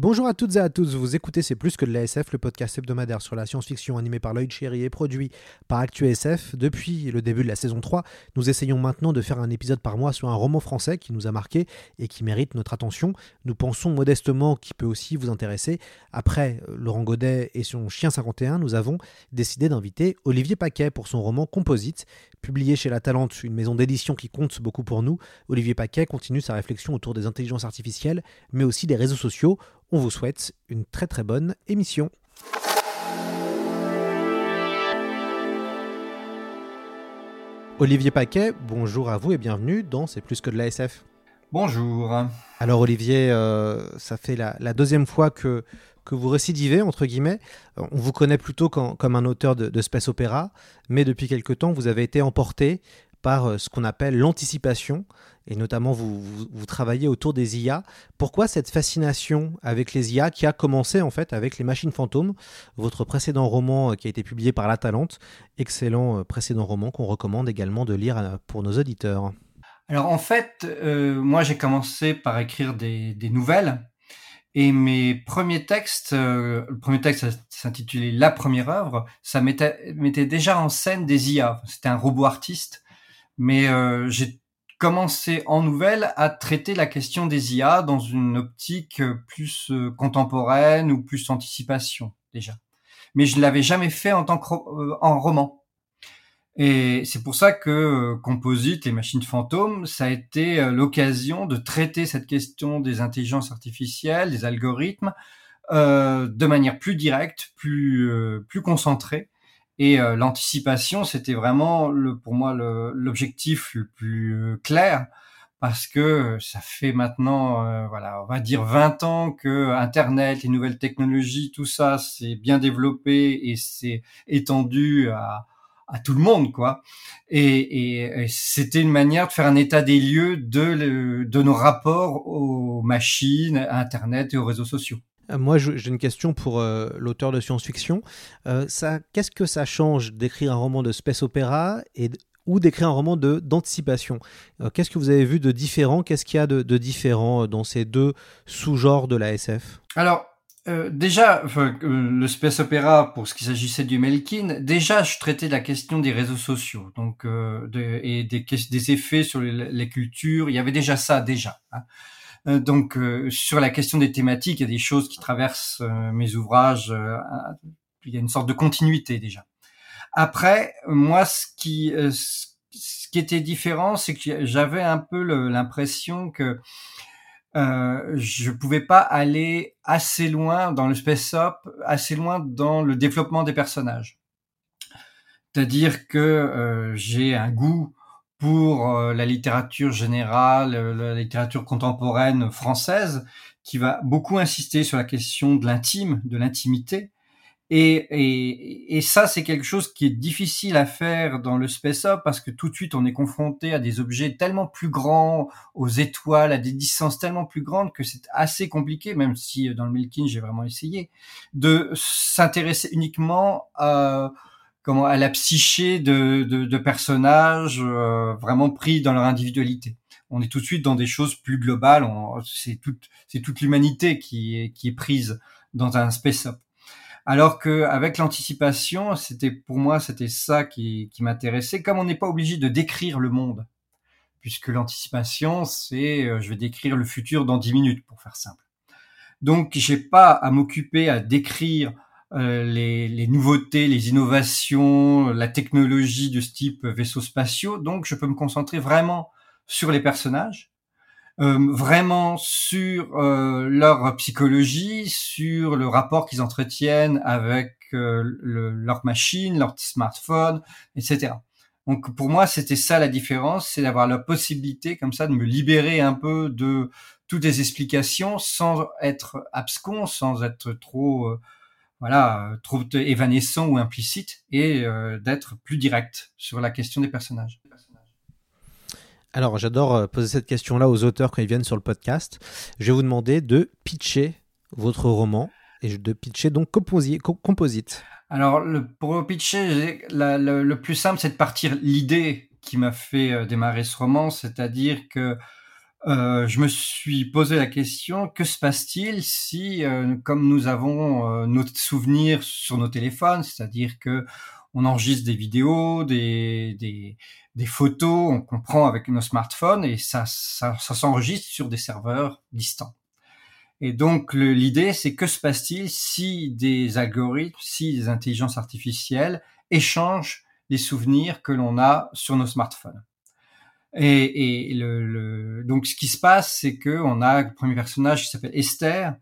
Bonjour à toutes et à tous, vous écoutez C'est plus que de la SF, le podcast hebdomadaire sur la science-fiction animé par Lloyd Cherry et produit par ActuSF. Depuis le début de la saison 3, nous essayons maintenant de faire un épisode par mois sur un roman français qui nous a marqué et qui mérite notre attention. Nous pensons modestement qu'il peut aussi vous intéresser. Après Laurent Godet et son Chien 51, nous avons décidé d'inviter Olivier Paquet pour son roman Composite. Publié chez La Talente, une maison d'édition qui compte beaucoup pour nous, Olivier Paquet continue sa réflexion autour des intelligences artificielles, mais aussi des réseaux sociaux. On vous souhaite une très très bonne émission. Olivier Paquet, bonjour à vous et bienvenue dans C'est plus que de l'ASF. Bonjour. Alors Olivier, euh, ça fait la, la, deuxième fois que, que vous récidivez, entre guillemets. On vous connaît plutôt comme, comme un auteur de, de, space opéra, mais depuis quelque temps, vous avez été emporté par euh, ce qu'on appelle l'anticipation, et notamment vous, travaillez autour des IA. Pourquoi cette fascination avec les IA qui a commencé en fait avec les machines fantômes, votre précédent roman euh, qui a été publié par La Talente, excellent euh, précédent roman qu'on recommande également de lire pour nos auditeurs Alors en fait, euh, moi j'ai commencé par écrire des, nouvelles. Et mes premiers textes, euh, le premier texte s'intitulait La première œuvre, ça mettait, déjà en scène des IA. C'était un robot artiste mais euh, j'ai commencé en nouvelle à traiter la question des IA dans une optique plus euh, contemporaine ou plus anticipation déjà. Mais je ne l'avais jamais fait en tant que euh, en roman. Et c'est pour ça que euh, Composite et Machines Fantômes, ça a été euh, l'occasion de traiter cette question des intelligences artificielles, des algorithmes, de manière plus directe, plus plus concentrée, et euh, l'anticipation, c'était vraiment le, pour moi l'objectif le, plus clair parce que ça fait maintenant, euh, voilà, on va dire 20 ans que Internet, les nouvelles technologies, tout ça, c'est bien développé et c'est étendu à, à tout le monde, quoi. Et, et, et c'était une manière de faire un état des lieux de, de nos rapports aux machines, à Internet et aux réseaux sociaux. Moi, j'ai une question pour euh, l'auteur de science-fiction. Euh, Qu'est-ce que ça change d'écrire un roman de space opéra et ou d'écrire un roman d'anticipation? Euh, Qu'est-ce que vous avez vu de différent? Qu'est-ce qu'il y a de, différent dans ces deux sous-genres de la SF Alors, euh, déjà, le space opéra, pour ce qui s'agissait du Melkin, déjà, je traitais la question des réseaux sociaux, donc et des, effets sur les, les, cultures. Il y avait déjà ça, déjà. Hein. Euh, donc euh, sur la question des thématiques, il y a des choses qui traversent euh, mes ouvrages. il y a une sorte de continuité déjà. Après, moi, ce qui ce qui était différent, c'est que j'avais un peu l'impression que euh, je pouvais pas aller assez loin dans le space op, assez loin dans le développement des personnages. C'est-à-dire que euh, j'ai un goût pour euh, la littérature générale, euh, la littérature contemporaine française, qui va beaucoup insister sur la question de l'intime, de l'intimité. Et, et, et, ça, c'est quelque chose qui est difficile à faire dans le space up parce que tout de suite, on est confronté à des objets tellement plus grands, aux étoiles, à des distances tellement plus grandes que c'est assez compliqué, même si euh, dans le Milkin, j'ai vraiment essayé, de s'intéresser uniquement à comment à la psyché de, de, de personnages euh, vraiment pris dans leur individualité. On est tout de suite dans des choses plus globales. C'est toute c'est toute l'humanité qui est qui est prise dans un space up. Alors que avec l'anticipation, c'était pour moi c'était ça qui, qui m'intéressait. Comme on n'est pas obligé de décrire le monde, puisque l'anticipation c'est euh, je vais décrire le futur dans dix minutes pour faire simple. Donc j'ai pas à m'occuper à décrire les, les, nouveautés, les innovations, la technologie de ce type vaisseaux spatiaux. Donc, je peux me concentrer vraiment sur les personnages vraiment sur leur psychologie, sur le rapport qu'ils entretiennent avec le, leur machine, leur smartphone, etc. Donc pour moi, c'était ça la différence, c'est d'avoir la possibilité comme ça de me libérer un peu de toutes les explications sans être abscon, sans être trop voilà, trop évanescent ou implicite et d'être plus direct sur la question des personnages. Alors, j'adore euh, poser cette question-là aux auteurs quand ils viennent sur le podcast. Je vais vous demander de pitcher votre roman et de pitcher donc composite. Alors, le, pour pitcher, le, plus simple, c'est de partir l'idée qui m'a fait euh, démarrer ce roman, c'est-à-dire que euh, je me suis posé la question que se passe-t-il si, comme nous avons nos souvenirs sur nos téléphones, c'est-à-dire que on enregistre des vidéos, des, des, des photos, on comprend avec nos smartphones et ça, ça, ça s'enregistre sur des serveurs distants. Et donc l'idée, c'est que se passe-t-il si des algorithmes, si des intelligences artificielles échangent les souvenirs que l'on a sur nos smartphones? Et, et le, le, donc ce qui se passe, c'est que on a le premier personnage qui s'appelle Esther,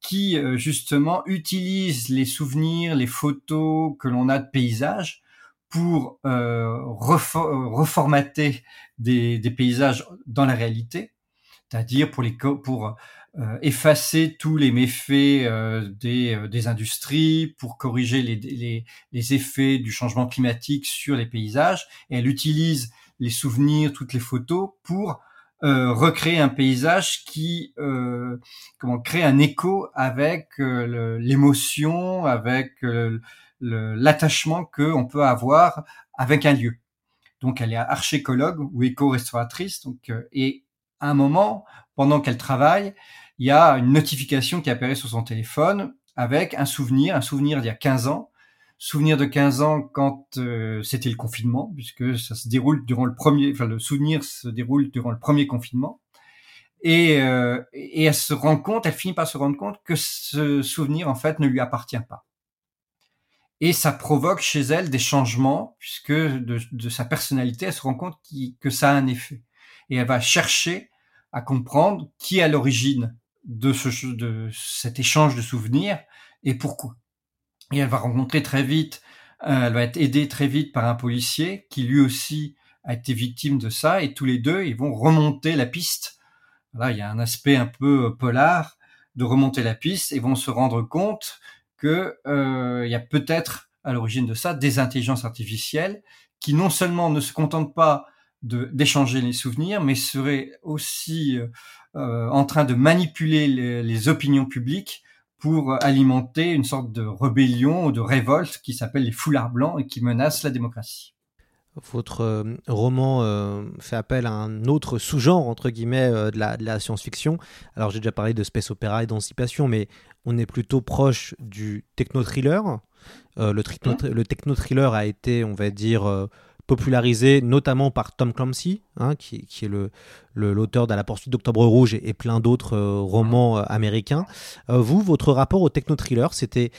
qui euh, justement utilise les souvenirs, les photos que l'on a de paysages pour euh, reformater des, des, paysages dans la réalité, c'est-à-dire pour les pour euh, effacer tous les méfaits euh, des, euh, des, industries, pour corriger les, les, les, effets du changement climatique sur les paysages. Elle utilise les souvenirs, toutes les photos pour recréer un paysage qui comment crée un écho avec l'émotion, avec l'attachement qu'on peut avoir avec un lieu. Donc elle est archéologue ou éco-restauratrice. Donc euh, et à un moment, pendant qu'elle travaille, il y a une notification qui apparaît sur son téléphone avec un souvenir, un souvenir d'il y a 15 ans, souvenir de 15 ans quand euh, c'était le confinement, puisque ça se déroule durant le premier, enfin le souvenir se déroule durant le premier confinement. Et, euh, et elle se rend compte, elle finit par se rendre compte que ce souvenir en fait ne lui appartient pas et ça provoque chez elle des changements puisque de, sa personnalité, elle se rend compte que ça a un effet et elle va chercher à comprendre qui est à l'origine de, ce, de cet échange de souvenirs et pourquoi. Et elle va rencontrer très vite, euh, elle va être aidée très vite par un policier qui lui aussi a été victime de ça et tous les deux ils vont remonter la piste. Là, il y a un aspect un peu polar de remonter la piste et vont se rendre compte que euh, il y a peut-être à l'origine de ça des intelligences artificielles qui non seulement ne se contentent pas d'échanger les souvenirs, mais seraient aussi euh, euh, en train de manipuler les, opinions publiques pour alimenter une sorte de rébellion ou de révolte qui s'appelle les foulards blancs et qui menace la démocratie. Votre euh, roman euh, fait appel à un autre sous-genre, entre guillemets, euh, de la, science-fiction. Alors j'ai déjà parlé de space opéra et d'anticipation, mais on est plutôt proche du techno-thriller. le, le techno-thriller a été, on va dire, popularisé notamment par Tom Clancy, hein, qui, est l'auteur le, l'auteur de La poursuite d'Octobre Rouge et, plein d'autres romans américains. vous, votre rapport au techno-thriller, c'était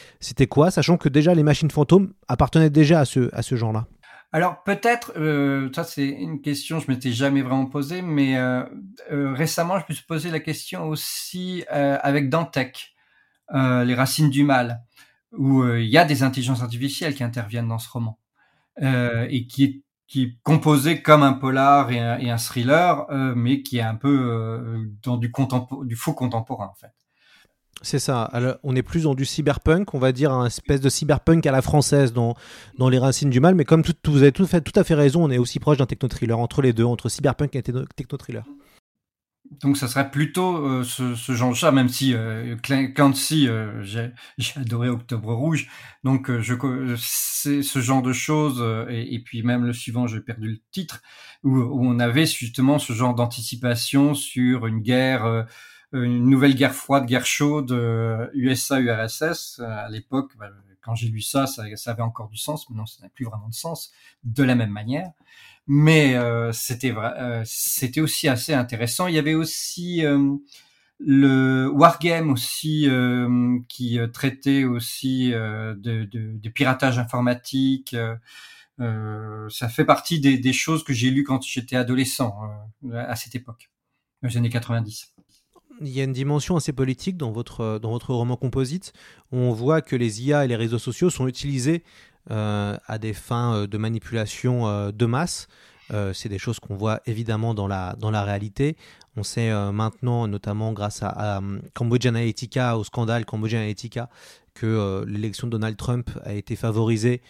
quoi, sachant que déjà les machines fantômes appartenaient déjà à ce, à ce genre-là? Alors peut-être, euh, ça c'est une question que je m'étais jamais vraiment posée, mais euh, euh, récemment je me suis posé la question aussi euh, avec Dantec, euh, les racines du mal, où il y a des intelligences artificielles qui interviennent dans ce roman et qui est qui composé comme un polar et un, thriller, mais qui est un peu dans du, faux contemporain en fait. C'est ça. Alors, on est plus dans du cyberpunk, on va dire un espèce de cyberpunk à la française dans, dans les racines du mal. Mais comme tout, vous avez fait, tout à fait raison, on est aussi proche d'un techno-thriller entre les deux, entre cyberpunk et techno-thriller. Donc ça serait plutôt euh, ce, ce genre-là, même si euh, Clancy, euh, j'ai adoré Octobre Rouge, donc euh, je c'est ce genre de choses, et, et, puis même le suivant, j'ai perdu le titre, où, où, on avait justement ce genre d'anticipation sur une guerre une nouvelle guerre froide, guerre chaude, USA-URSS. Euh, à l'époque, bah, quand j'ai lu ça, ça, ça, avait encore du sens. Maintenant, ça n'a plus vraiment de sens de la même manière. Mais euh, c'était euh, c'était aussi assez intéressant. Il y avait aussi euh, le wargame aussi qui traitait aussi de, piratage informatique. ça fait partie des, choses que j'ai lues quand j'étais adolescent à cette époque. dans les années 90 il y a une dimension assez politique dans votre, dans votre roman composite. On voit que les IA et les réseaux sociaux sont utilisés euh, à des fins euh, de manipulation euh, de masse. c'est des choses qu'on voit évidemment dans la, dans la réalité. On sait maintenant, notamment grâce à, à, Cambodge Analytica, au scandale Cambodge Analytica, que l'élection de Donald Trump a été favorisée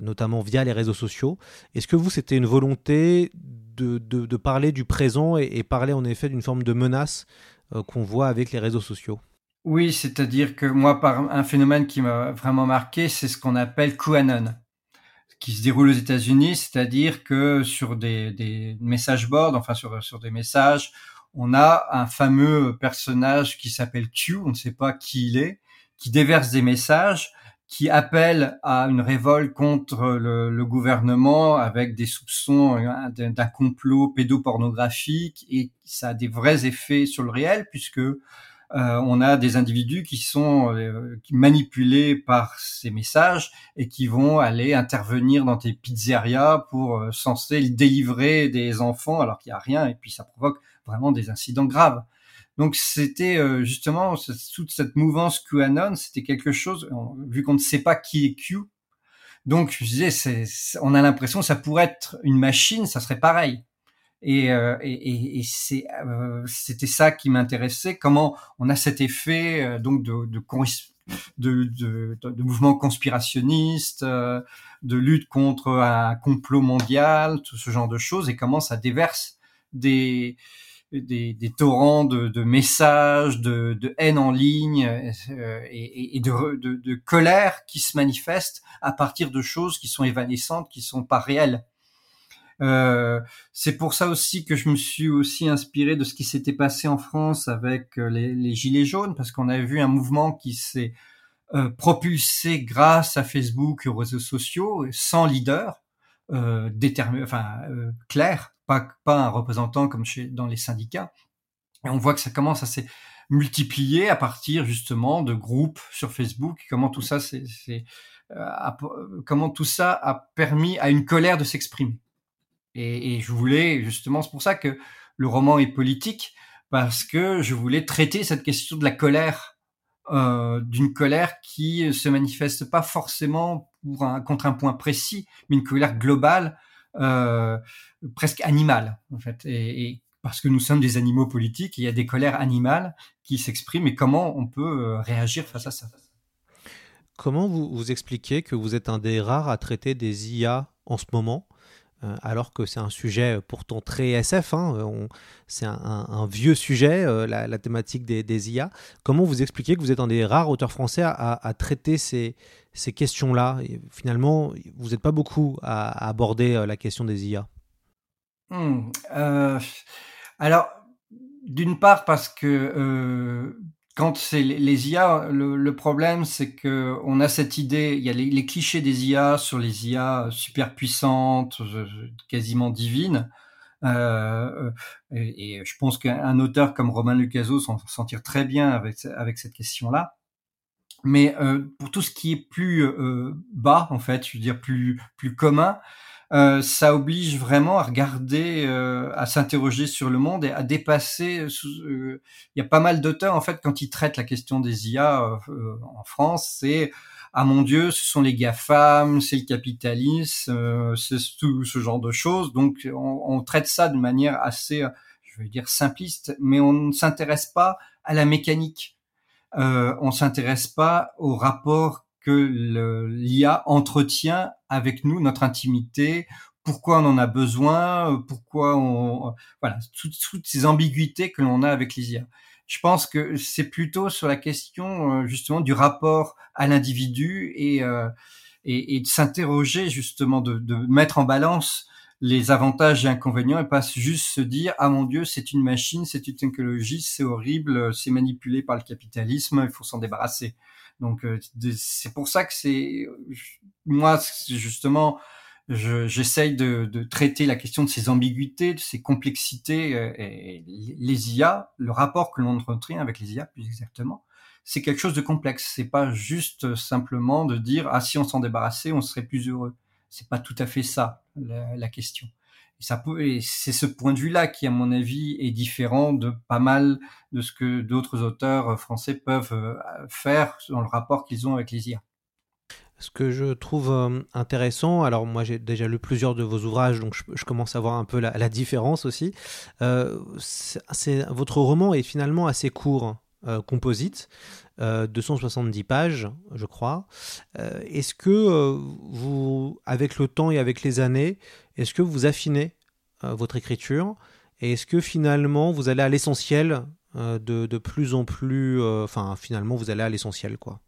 notamment via les réseaux sociaux. Est-ce que vous, c'était une volonté de, de, parler du présent et parler en effet d'une forme de menace qu'on voit avec les réseaux sociaux? Oui, c'est-à-dire que moi, par un phénomène qui m'a vraiment marqué, c'est ce qu'on appelle QAnon, qui se déroule aux États-Unis, c'est-à-dire que sur des, des message boards, enfin sur, sur des messages, on a un fameux personnage qui s'appelle Q, on ne sait pas qui il est, qui déverse des messages, qui appelle à une révolte contre le, le gouvernement avec des soupçons d'un complot pédopornographique et ça a des vrais effets sur le réel puisque euh, on a des individus qui sont euh, manipulés par ces messages et qui vont aller intervenir dans tes pizzerias pour euh, censer délivrer des enfants alors qu'il n'y a rien et puis ça provoque vraiment des incidents graves. Donc c'était euh, justement toute cette mouvance QAnon, c'était quelque chose vu qu'on ne sait pas qui est Q. Donc je disais, on a l'impression que ça pourrait être une machine, ça serait pareil. Et, euh, et, et c'est, euh, c'était ça qui m'intéressait. Comment on a cet effet euh, donc de, de, de, de, mouvement conspirationniste, de lutte contre un complot mondial, tout ce genre de choses, et comment ça déverse des des, des torrents de, de, messages, de, de, haine en ligne et, et de, de, colère qui se manifestent à partir de choses qui sont évanescentes, qui sont pas réelles. Euh, c'est pour ça aussi que je me suis aussi inspiré de ce qui s'était passé en France avec euh, les, les gilets jaunes, parce qu'on a vu un mouvement qui s'est euh, propulsé grâce à Facebook et aux réseaux sociaux, sans leader euh, déterminé, enfin euh, clair, pas pas un représentant comme chez dans les syndicats. Et on voit que ça commence à s'est multiplier à partir justement de groupes sur Facebook. Comment tout ça, c'est, comment tout ça a permis à une colère de s'exprimer. Et, je voulais justement, c'est pour ça que le roman est politique, parce que je voulais traiter cette question de la colère, euh, d'une colère qui se manifeste pas forcément pour un, contre un point précis, mais une colère globale, euh, presque animale en fait, et, parce que nous sommes des animaux politiques, il y a des colères animales qui s'expriment, et comment on peut euh, réagir face à ça? Comment vous, expliquez que vous êtes un des rares à traiter des IA en ce moment? Alors que c'est un sujet pourtant très SF, hein, c'est un, vieux sujet, euh, la, thématique des, IA. Comment vous expliquez que vous êtes un des rares auteurs français à, traiter ces, questions-là? Finalement, vous n'êtes pas beaucoup à, aborder euh, la question des IA. Euh, alors, d'une part parce que euh, quand c'est les IA, le, le problème c'est que on a cette idée, il y a les, les, clichés des IA sur les IA super puissantes, quasiment divines. Euh, et, et, je pense qu'un auteur comme Romain Lucaso s'en sentir très bien avec avec cette question-là. Mais euh, pour tout ce qui est plus euh, bas, en fait, je veux dire plus plus commun, euh, ça oblige vraiment à regarder, euh, à s'interroger sur le monde et à dépasser. Euh, il y a pas mal d'auteurs en fait quand ils traitent la question des IA euh, en France, c'est ah mon Dieu, ce sont les GAFAM, c'est le capitalisme, c'est tout ce genre de choses. Donc on, on, traite ça de manière assez, je vais dire simpliste, mais on ne s'intéresse pas à la mécanique. on s'intéresse pas au rapport que l'IA entretient avec nous notre intimité, pourquoi on en a besoin, pourquoi on voilà toutes, toutes ces ambiguïtés que l'on a avec les IA. Je pense que c'est plutôt sur la question euh, justement du rapport à l'individu et, euh, et, et de s'interroger justement de, de mettre en balance les avantages et inconvénients et pas juste se dire ah mon dieu c'est une machine c'est une technologie c'est horrible c'est manipulé par le capitalisme il faut s'en débarrasser donc euh, c'est pour ça que c'est moi justement j'essaye de, de, traiter la question de ces ambiguïtés, de ces complexités euh, et les IA, le rapport que l'on entretient avec les IA plus exactement, c'est quelque chose de complexe. C'est pas juste simplement de dire ah si on s'en débarrassait on serait plus heureux. C'est pas tout à fait ça la, la question. C'est ce point de vue-là qui, à mon avis, est différent de pas mal de ce que d'autres auteurs français peuvent euh, faire dans le rapport qu'ils ont avec les IA. Ce que je trouve euh, intéressant, alors moi j'ai déjà lu plusieurs de vos ouvrages, donc je, commence à voir un peu la, différence aussi. Euh, votre roman est finalement assez court, euh, composite, 270 pages, je crois. est-ce que vous, avec le temps et avec les années, est-ce que vous affinez votre écriture et est-ce que finalement vous allez à l'essentiel de, de, plus en plus, enfin finalement vous allez à l'essentiel quoi?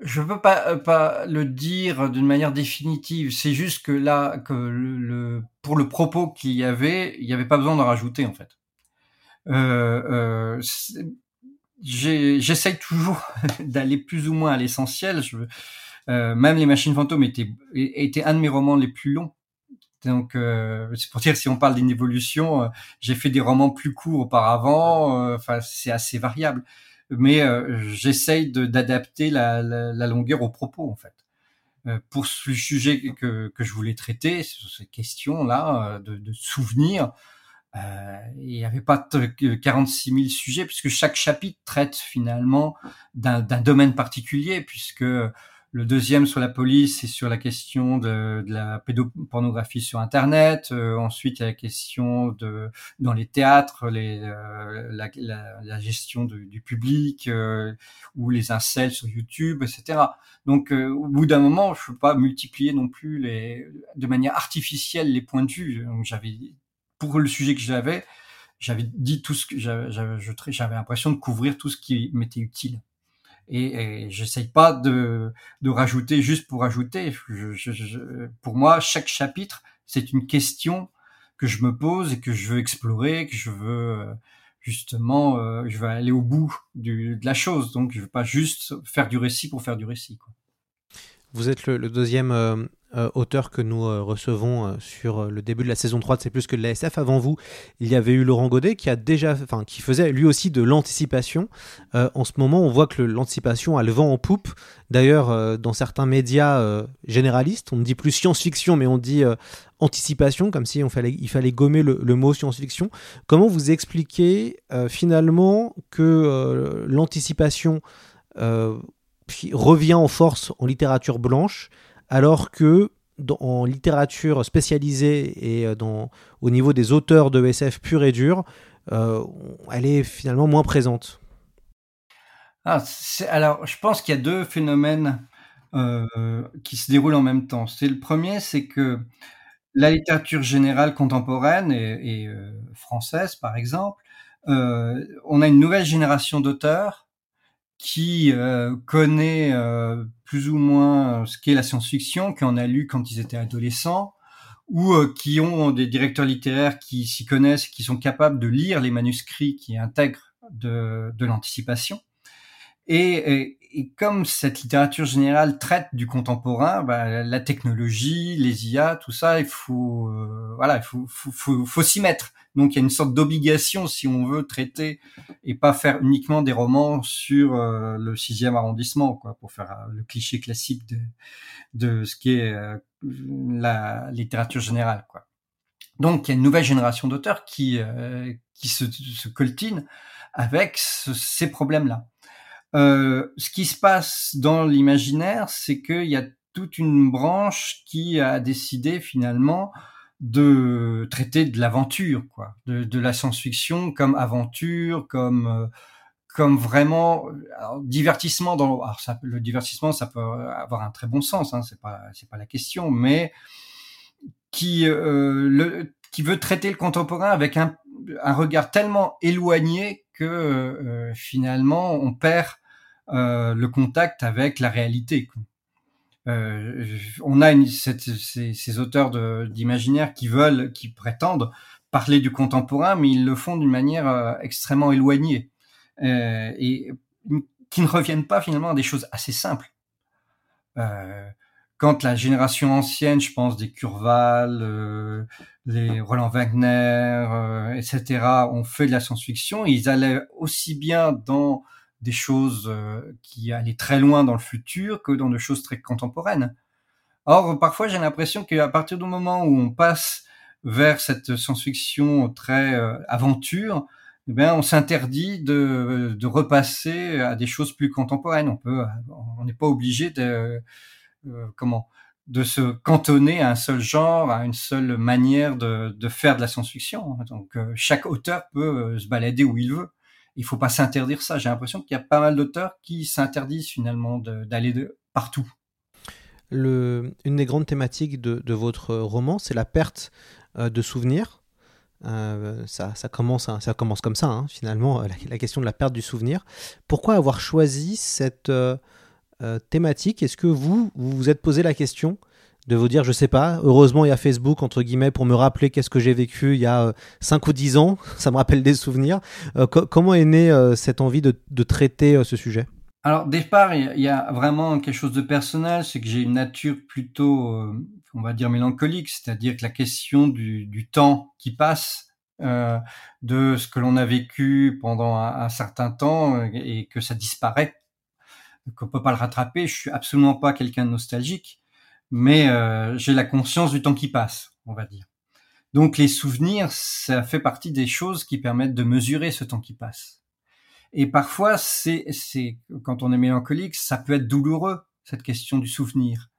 Je peux pas euh, le dire d'une manière définitive. C'est juste que là, que pour le propos qu'il y avait, il n'y avait pas besoin d'en rajouter en fait. Euh, euh, J'essaye toujours d'aller plus ou moins à l'essentiel. Euh, même les machines fantômes étaient étaient un de mes romans les plus longs. Donc euh, c'est pour dire si on parle d'une évolution, euh, j'ai fait des romans plus courts auparavant. Enfin c'est assez variable mais euh, j'essaye d'adapter la, la, la, longueur au propos en fait. Euh, pour ce sujet que, que je voulais traiter, sur ces questions-là euh, de, de souvenirs, euh, il n'y avait pas 46 000 sujets puisque chaque chapitre traite finalement d'un domaine particulier puisque le deuxième sur la police, c'est sur la question de, de la pédopornographie sur Internet. Euh, ensuite, il y a la question de dans les théâtres, les, euh, la, la, la, gestion de, du public euh, ou les incels sur YouTube, etc. Donc, au bout d'un moment, je ne peux pas multiplier non plus les, de manière artificielle les points de vue. Donc, j'avais pour le sujet que j'avais, j'avais dit tout ce que j'avais, j'avais l'impression de couvrir tout ce qui m'était utile et, et j'essaye pas de, de rajouter juste pour rajouter. Pour moi, chaque chapitre, c'est une question que je me pose et que je veux explorer, que je veux euh, justement, euh, je veux aller au bout du, de la chose. Donc, je veux pas juste faire du récit pour faire du récit. Quoi. Vous êtes le, deuxième euh, euh, auteur que nous euh, recevons sur le début de la saison 3 de C'est plus que de l'ASF. Avant vous, il y avait eu Laurent Godet qui a déjà, qui faisait lui aussi de l'anticipation. en ce moment, on voit que l'anticipation a le vent en poupe. D'ailleurs, dans certains médias généralistes, on ne dit plus science-fiction, mais on dit anticipation, comme si fallait, il fallait gommer le mot science-fiction. Comment vous expliquez finalement que l'anticipation revient en force en littérature blanche alors que en littérature spécialisée et euh, dans, au niveau des auteurs de SF pur et dur, euh, elle est finalement moins présente. Ah, alors, je pense qu'il y a deux phénomènes euh, qui se déroulent en même temps. C'est le premier, c'est que la littérature générale contemporaine et, française, par exemple, on a une nouvelle génération d'auteurs qui euh, connaît euh, plus ou moins ce qu'est la science-fiction, qui en a lu quand ils étaient adolescents, ou euh, qui ont des directeurs littéraires qui s'y connaissent, qui sont capables de lire les manuscrits qui intègrent de, de l'anticipation. Et, et, comme cette littérature générale traite du contemporain, bah, la technologie, les IA, tout ça, il faut, voilà, il faut, faut, faut, faut s'y mettre. Donc il y a une sorte d'obligation si on veut traiter et pas faire uniquement des romans sur euh, le sixième arrondissement, quoi, pour faire euh, le cliché classique de, de ce qui est euh, la littérature générale, quoi. Donc il y a une nouvelle génération d'auteurs qui qui se, se coltine avec ces problèmes-là. Ce qui se passe dans l'imaginaire, c'est qu'il y a toute une branche qui a décidé finalement de traiter de l'aventure, quoi, de, la science-fiction comme aventure, comme euh, comme vraiment alors, divertissement dans alors ça, le divertissement ça peut avoir un très bon sens hein, c'est pas c'est pas la question mais qui euh, le qui veut traiter le contemporain avec un, un regard tellement éloigné que euh, finalement on perd euh, le contact avec la réalité. Euh, on a ces, auteurs d'imaginaire qui veulent, qui prétendent parler du contemporain, mais ils le font d'une manière extrêmement éloignée et qui ne reviennent pas finalement à des choses assez simples. Euh, quand la génération ancienne, je pense des Curval, euh, les Roland Wagner, etc., ont fait de la science-fiction, ils allaient aussi bien dans des choses euh, qui allaient très loin dans le futur que dans des choses très contemporaines. Or, parfois, j'ai l'impression qu'à partir du moment où on passe vers cette science-fiction très aventure, eh on s'interdit de, de repasser à des choses plus contemporaines. On peut, on n'est pas obligé de, comment, de se cantonner à un seul genre, à une seule manière de, faire de la science-fiction. Donc, chaque auteur peut se balader où il veut il faut pas s'interdire ça. J'ai l'impression qu'il y a pas mal d'auteurs qui s'interdisent finalement d'aller partout. Une des grandes thématiques de, votre roman, c'est la perte euh, de souvenirs. Euh, ça, ça, commence, ça commence comme ça, hein, finalement, la, question de la perte du souvenir. Pourquoi avoir choisi cette euh, thématique. Est-ce que vous, vous vous êtes posé la question de vous dire, je sais pas, heureusement il y a Facebook, entre guillemets, pour me rappeler qu'est-ce que j'ai vécu il y a 5 ou 10 ans, ça me rappelle des souvenirs. comment est née cette envie de, de traiter ce sujet? Alors, départ, il y a vraiment quelque chose de personnel, c'est que j'ai une nature plutôt, euh, on va dire, mélancolique, c'est-à-dire que la question du, du temps qui passe, euh, de ce que l'on a vécu pendant un, certain temps euh, et que ça disparaît, qu'on peut pas le rattraper. Je suis absolument pas quelqu'un de nostalgique, mais euh, j'ai la conscience du temps qui passe, on va dire. Donc les souvenirs, ça fait partie des choses qui permettent de mesurer ce temps qui passe. Et parfois, c'est, c'est quand on est mélancolique, ça peut être douloureux cette question du souvenir.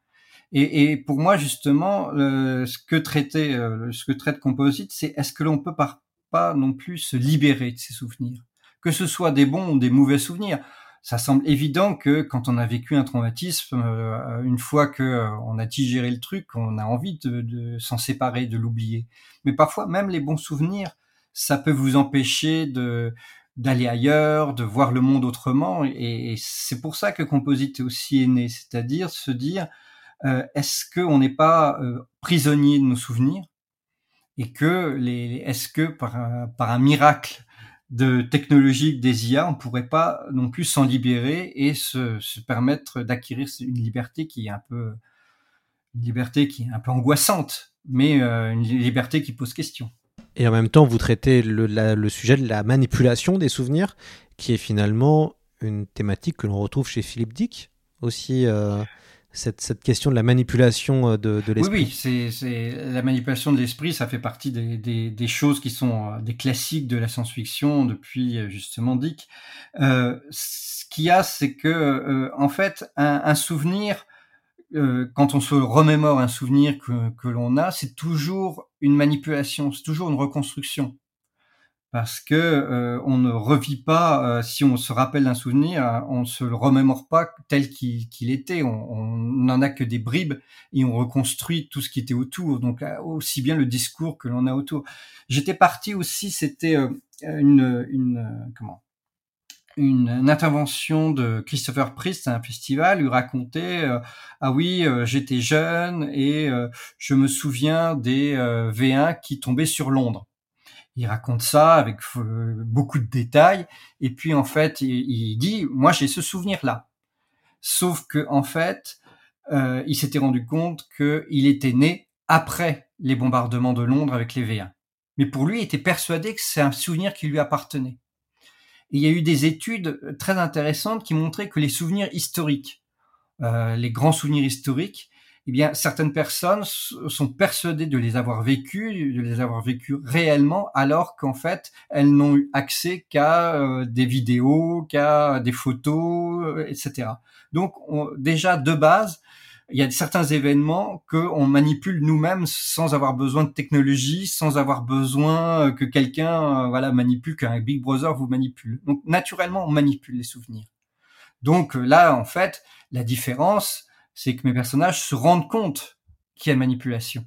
Et, et pour moi, justement, ce que traitait, euh, ce que traite Composite, c'est est-ce que l'on peut pas, pas non plus se libérer de ces souvenirs, que ce soit des bons ou des mauvais souvenirs. Ça semble évident que quand on a vécu un traumatisme, euh, une fois que on a digéré le truc, on a envie de, s'en séparer, de l'oublier. Mais parfois, même les bons souvenirs, ça peut vous empêcher de d'aller ailleurs, de voir le monde autrement. Et, c'est pour ça que Composite est aussi né, c'est-à-dire se dire euh, est-ce qu'on n'est pas euh, prisonnier de nos souvenirs? Et que les, est-ce que par un miracle de technologique des IA, on pourrait pas non plus s'en libérer et se, permettre d'acquérir une liberté qui est un peu une liberté qui est un peu angoissante, mais euh, une liberté qui pose question. Et en même temps, vous traitez le, sujet de la manipulation des souvenirs, qui est finalement une thématique que l'on retrouve chez Philippe Dick aussi. Euh, cette, question de la manipulation euh, de, l'esprit. Oui, oui, c'est la manipulation de l'esprit, ça fait partie des, choses qui sont euh, des classiques de la science-fiction depuis justement Dick. ce qu'il y a, c'est que en fait, un souvenir euh, quand on se remémore un souvenir que, que l'on a, c'est toujours une manipulation, c'est toujours une reconstruction. Parce que euh, on ne revit pas, euh, si on se rappelle d'un souvenir, on se le remémore pas tel qu'il était. On n'en a que des bribes et on reconstruit tout ce qui était autour. Donc aussi bien le discours que l'on a autour. J'étais parti aussi, c'était une, une comment une, intervention de Christopher Priest à un festival, lui racontait euh, ah oui euh, j'étais jeune et euh, je me souviens des V1 qui tombaient sur Londres. Il raconte ça avec beaucoup de détails et puis en fait il, dit moi j'ai ce souvenir là. Sauf que en fait il s'était rendu compte qu'il était né après les bombardements de Londres avec les V1. Mais pour lui, il était persuadé que c'est un souvenir qui lui appartenait il y a eu des études euh, très intéressantes qui montraient que les souvenirs historiques, euh, les grands souvenirs historiques, eh bien, certaines personnes sont persuadées de les avoir vécus, de les avoir vécus réellement, alors qu'en fait, elles n'ont eu accès qu'à euh, des vidéos, qu'à des photos, etc. Donc, déjà de base, il y a certains événements qu'on manipule nous-mêmes sans avoir besoin de technologie, sans avoir besoin euh, que quelqu'un euh, voilà manipule, qu'un Big Brother vous manipule. Donc naturellement, on manipule les souvenirs. Donc euh, là, en fait, la différence, c'est que mes personnages se rendent compte qu'il y a manipulation.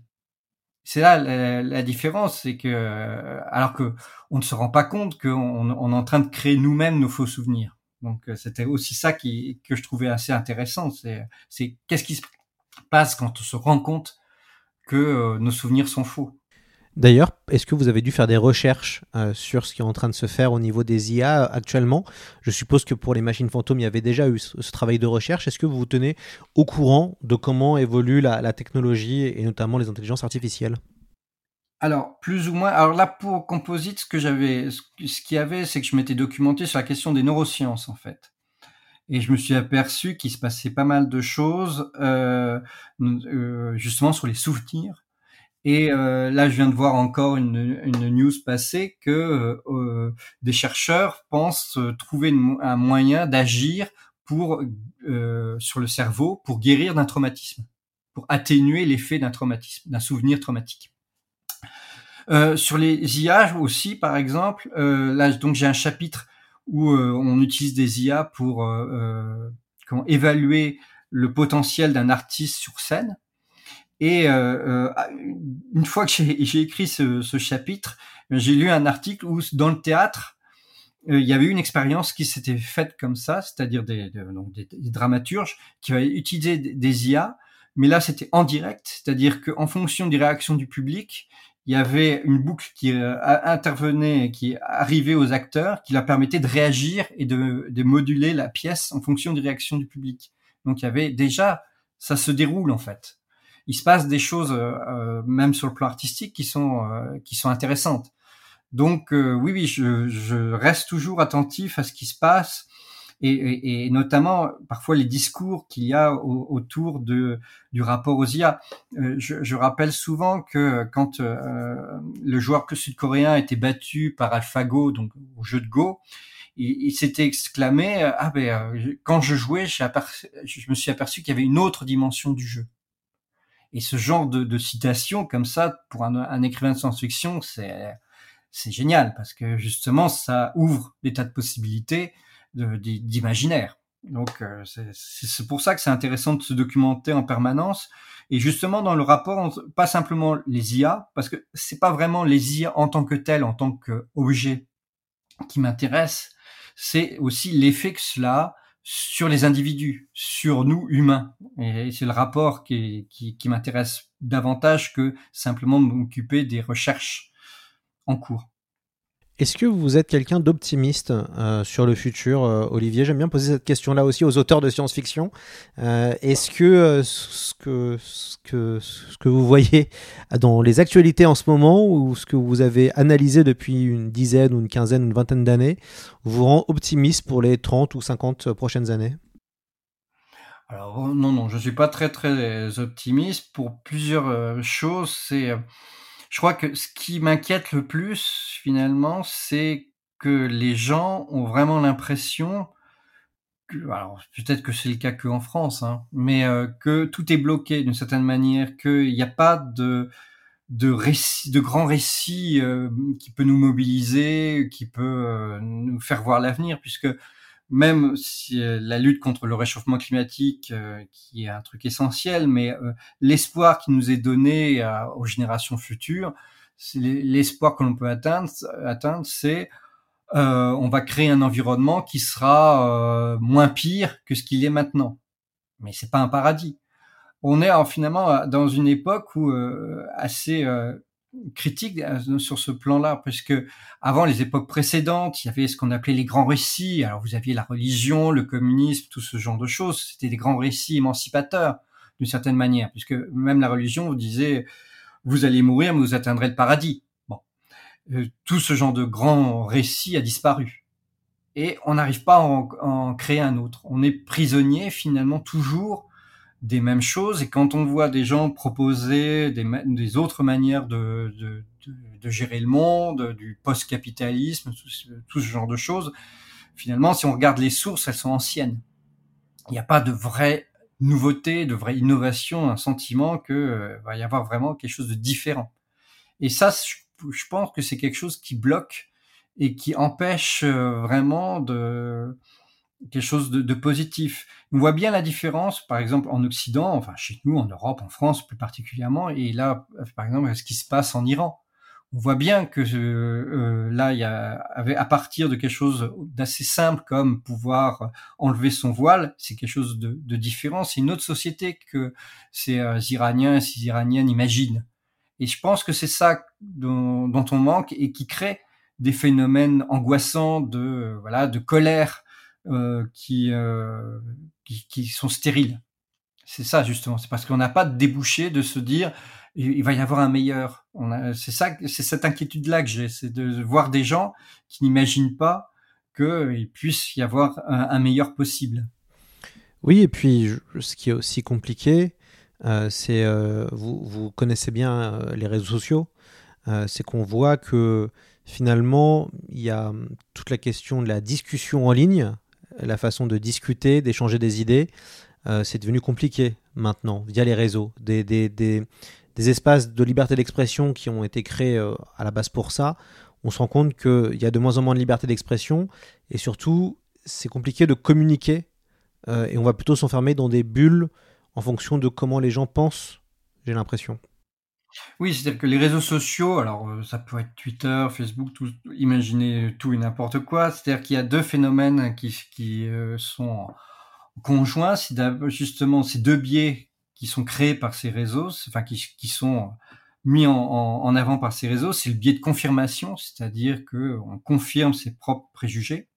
C'est là la, différence, c'est que alors que on ne se rend pas compte qu'on on est en train de créer nous-mêmes nos faux souvenirs. Donc euh, c'était aussi ça que je trouvais assez intéressant. C'est, c'est qu'est-ce qui se passe quand on se rend compte que euh, nos souvenirs sont faux? D'ailleurs, est-ce que vous avez dû faire des recherches euh, sur ce qui est en train de se faire au niveau des IA actuellement? Je suppose que pour les machines fantômes, il y avait déjà eu ce, travail de recherche. Est-ce que vous vous tenez au courant de comment évolue la technologie et notamment les intelligences artificielles? Alors, plus ou moins. Alors là, pour Composite, ce que qu'il y avait, c'est que je m'étais documenté sur la question des neurosciences, en fait. Et je me suis aperçu qu'il se passait pas mal de choses, euh, euh, justement sur les souvenirs. Et là, je viens de voir encore une, une news passer que des chercheurs pensent trouver un moyen d'agir pour sur le cerveau pour guérir d'un traumatisme, pour atténuer l'effet d'un traumatisme, d'un souvenir traumatique. Euh, sur les IA aussi, par exemple, euh, là donc j'ai un chapitre où euh, on utilise des IA pour évaluer le potentiel d'un artiste sur scène. Et une fois que j'ai écrit ce, chapitre, j'ai lu un article où dans le théâtre, il y avait une expérience qui s'était faite comme ça, c'est-à-dire des, dramaturges qui avaient utilisé des IA, mais là c'était en direct, c'est-à-dire qu'en fonction des réactions du public, il y avait une boucle qui euh, intervenait, qui arrivait aux acteurs, qui leur permettait de réagir et de, moduler la pièce en fonction des réactions du public. Donc il y avait déjà, ça se déroule en fait. Il se passe des choses, euh, euh même sur le plan artistique, qui sont euh, qui sont intéressantes. Donc oui, oui, je, je, reste toujours attentif à ce qui se passe et, et, notamment parfois les discours qu'il y a autour de, du rapport aux IA. Euh, je, je, rappelle souvent que quand euh, le joueur sud-coréen était battu par AlphaGo, donc au jeu de Go, il, s'était exclamé ah ben euh, quand je jouais, je me suis aperçu qu'il y avait une autre dimension du jeu. Et ce genre de, de citation comme ça pour un, un écrivain de science-fiction, c'est c'est génial parce que justement ça ouvre des tas de possibilités d'imaginaire. Donc euh, c'est pour ça que c'est intéressant de se documenter en permanence. Et justement dans le rapport, pas simplement les IA, parce que c'est pas vraiment les IA en tant que telles, en tant qu'objet qui m'intéresse, c'est aussi l'effet que cela sur les individus, sur nous humains. Et c'est le rapport qui, m'intéresse davantage que simplement m'occuper des recherches en cours. Est-ce que vous êtes quelqu'un d'optimiste euh, sur le futur, euh, Olivier? J'aime bien poser cette question-là aussi aux auteurs de science-fiction. Euh, est-ce que, ce que, ce, que, vous voyez dans les actualités en ce moment ou ce que vous avez analysé depuis une dizaine ou une quinzaine ou une vingtaine d'années vous rend optimiste pour les 30 ou 50 prochaines années? Alors non, non, je suis pas très très optimiste pour plusieurs choses. C'est je crois que ce qui m'inquiète le plus, finalement, c'est que les gens ont vraiment l'impression, que, alors peut-être que c'est le cas qu'en France, hein, mais euh, que tout est bloqué d'une certaine manière, qu'il n'y a pas de de récit, de grands récits euh, qui peut nous mobiliser, qui peut euh, nous faire voir l'avenir, puisque même si euh, la lutte contre le réchauffement climatique, euh, qui est un truc essentiel, mais euh, l'espoir qui nous est donné aux générations futures, l'espoir que l'on peut atteindre, atteindre, c'est on va créer un environnement qui sera moins pire que ce qu'il est maintenant. Mais c'est pas un paradis. On est finalement dans une époque où assez critique euh, sur ce plan-là, parce que avant les époques précédentes, il y avait ce qu'on appelait les grands récits. Alors vous aviez la religion, le communisme, tout ce genre de choses. C'était des grands récits émancipateurs d'une certaine manière, puisque même la religion vous disait vous allez mourir, mais vous atteindrez le paradis. Bon, euh, tout ce genre de grands récits a disparu. Et on n'arrive pas à en, en, créer un autre. On est prisonnier finalement toujours des mêmes choses. Et quand on voit des gens proposer des, autres manières de, gérer le monde, du post-capitalisme, tout, ce genre de choses, finalement, si on regarde les sources, elles sont anciennes. Il n'y a pas de vraie nouveauté, de vraie innovation, un sentiment que euh, va y avoir vraiment quelque chose de différent. Et ça, je, je pense que c'est quelque chose qui bloque et qui empêche euh, vraiment de quelque chose de, de, positif. On voit bien la différence, par exemple, en Occident, enfin chez nous, en Europe, en France plus particulièrement, et là, par exemple, ce qui se passe en Iran. On voit bien que euh, là, il y a, à partir de quelque chose d'assez simple comme pouvoir enlever son voile, c'est quelque chose de, de différent. C'est une autre société que ces euh, Iraniens et ces Iraniennes imaginent. Et je pense que c'est ça dont, dont, on manque et qui crée des phénomènes angoissants de voilà de colère euh, qui, euh, qui, qui, sont stériles. C'est ça justement, c'est parce qu'on n'a pas de débouché de se dire il va y avoir un meilleur. C'est ça, c'est cette inquiétude-là que j'ai, c'est de voir des gens qui n'imaginent pas qu'il puisse y avoir un, meilleur possible. Oui, et puis ce qui est aussi compliqué, euh, c'est euh, vous, vous, connaissez bien euh, les réseaux sociaux, c'est qu'on voit que finalement il y a toute la question de la discussion en ligne, la façon de discuter, d'échanger des idées, c'est devenu compliqué maintenant via les réseaux, des, des, espaces de liberté d'expression qui ont été créés à la base pour ça. On se rend compte qu'il y a de moins en moins de liberté d'expression et surtout c'est compliqué de communiquer et on va plutôt s'enfermer dans des bulles en fonction de comment les gens pensent, j'ai l'impression. Oui, c'est-à-dire que les réseaux sociaux, alors euh, ça peut être Twitter, Facebook, tout, imaginez tout et n'importe quoi, c'est-à-dire qu'il y a deux phénomènes qui, qui euh, sont conjoints, c'est justement ces deux biais qui sont créés par ces réseaux, enfin qui, qui sont mis en, en, avant par ces réseaux, c'est le biais de confirmation, c'est-à-dire que on confirme ses propres préjugés,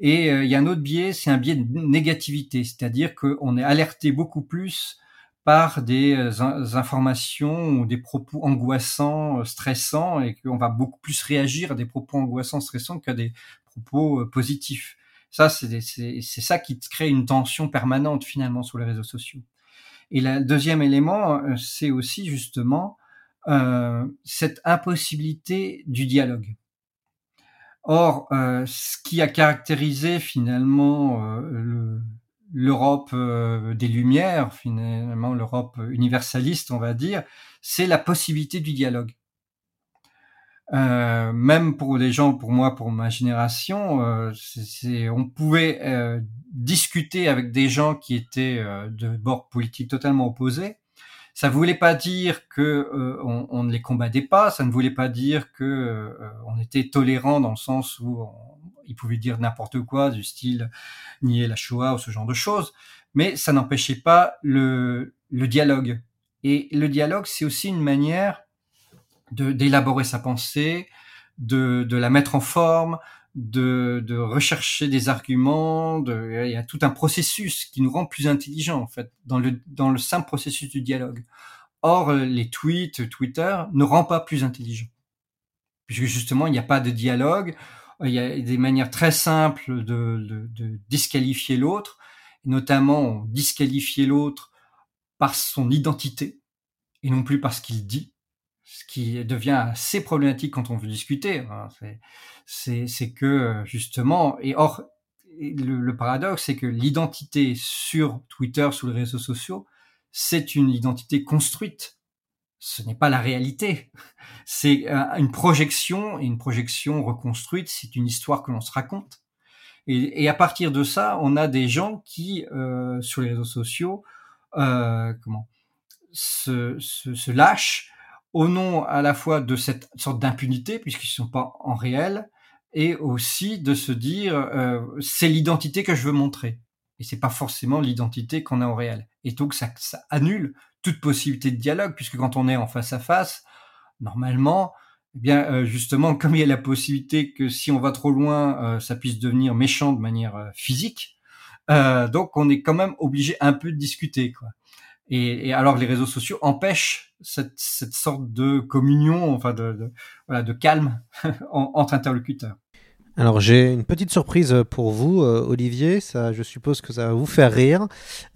et euh, il y a un autre biais, c'est un biais de négativité, c'est-à-dire qu'on est alerté beaucoup plus par des euh, informations ou des propos angoissants, euh, stressants, et qu'on va beaucoup plus réagir à des propos angoissants, stressants qu'à des propos positifs. Ça, c'est ça qui crée une tension permanente finalement sur les réseaux sociaux. Et le deuxième élément, c'est aussi justement euh, cette impossibilité du dialogue. Or, euh, ce qui a caractérisé finalement euh, l'Europe euh, des Lumières, finalement l'Europe universaliste, on va dire, c'est la possibilité du dialogue. même pour les gens, pour moi, pour ma génération, on pouvait discuter avec des gens qui étaient de bord politique totalement opposés, ça ne voulait pas dire que euh, on, ne les combattait pas, ça ne voulait pas dire que euh, on était tolérant dans le sens où ils pouvaient dire n'importe quoi du style nier la Shoah ou ce genre de choses, mais ça n'empêchait pas le, dialogue. Et le dialogue, c'est aussi une manière d'élaborer sa pensée, de, la mettre en forme, de, rechercher des arguments. Il y a tout un processus qui nous rend plus intelligents en fait dans le dans le simple processus du dialogue. Or, les tweets, Twitter ne rend pas plus intelligents puisque justement il n'y a pas de dialogue. Il y a des manières très simples de, de, de disqualifier l'autre, notamment disqualifier l'autre par son identité et non plus par ce qu'il dit ce qui devient assez problématique quand on veut discuter, hein, c'est que justement, et or, le, paradoxe, c'est que l'identité sur Twitter, sur les réseaux sociaux, c'est une identité construite. Ce n'est pas la réalité. C'est une projection, et une projection reconstruite, c'est une histoire que l'on se raconte. Et, à partir de ça, on a des gens qui, euh, sur les réseaux sociaux, euh, comment, se, lâchent au nom à la fois de cette sorte d'impunité, puisqu'ils ne sont pas en réel, et aussi de se dire euh, c'est l'identité que je veux montrer. Et c'est pas forcément l'identité qu'on a en réel. Et donc ça, annule toute possibilité de dialogue, puisque quand on est en face à face, normalement, eh bien euh, justement, comme il y a la possibilité que si on va trop loin, euh, ça puisse devenir méchant de manière physique, donc on est quand même obligé un peu de discuter. Quoi. Et, alors les réseaux sociaux empêchent cette, sorte de communion, enfin de, de calme entre interlocuteurs. Alors j'ai une petite surprise pour vous, euh, Olivier. Ça, je suppose que ça va vous faire rire.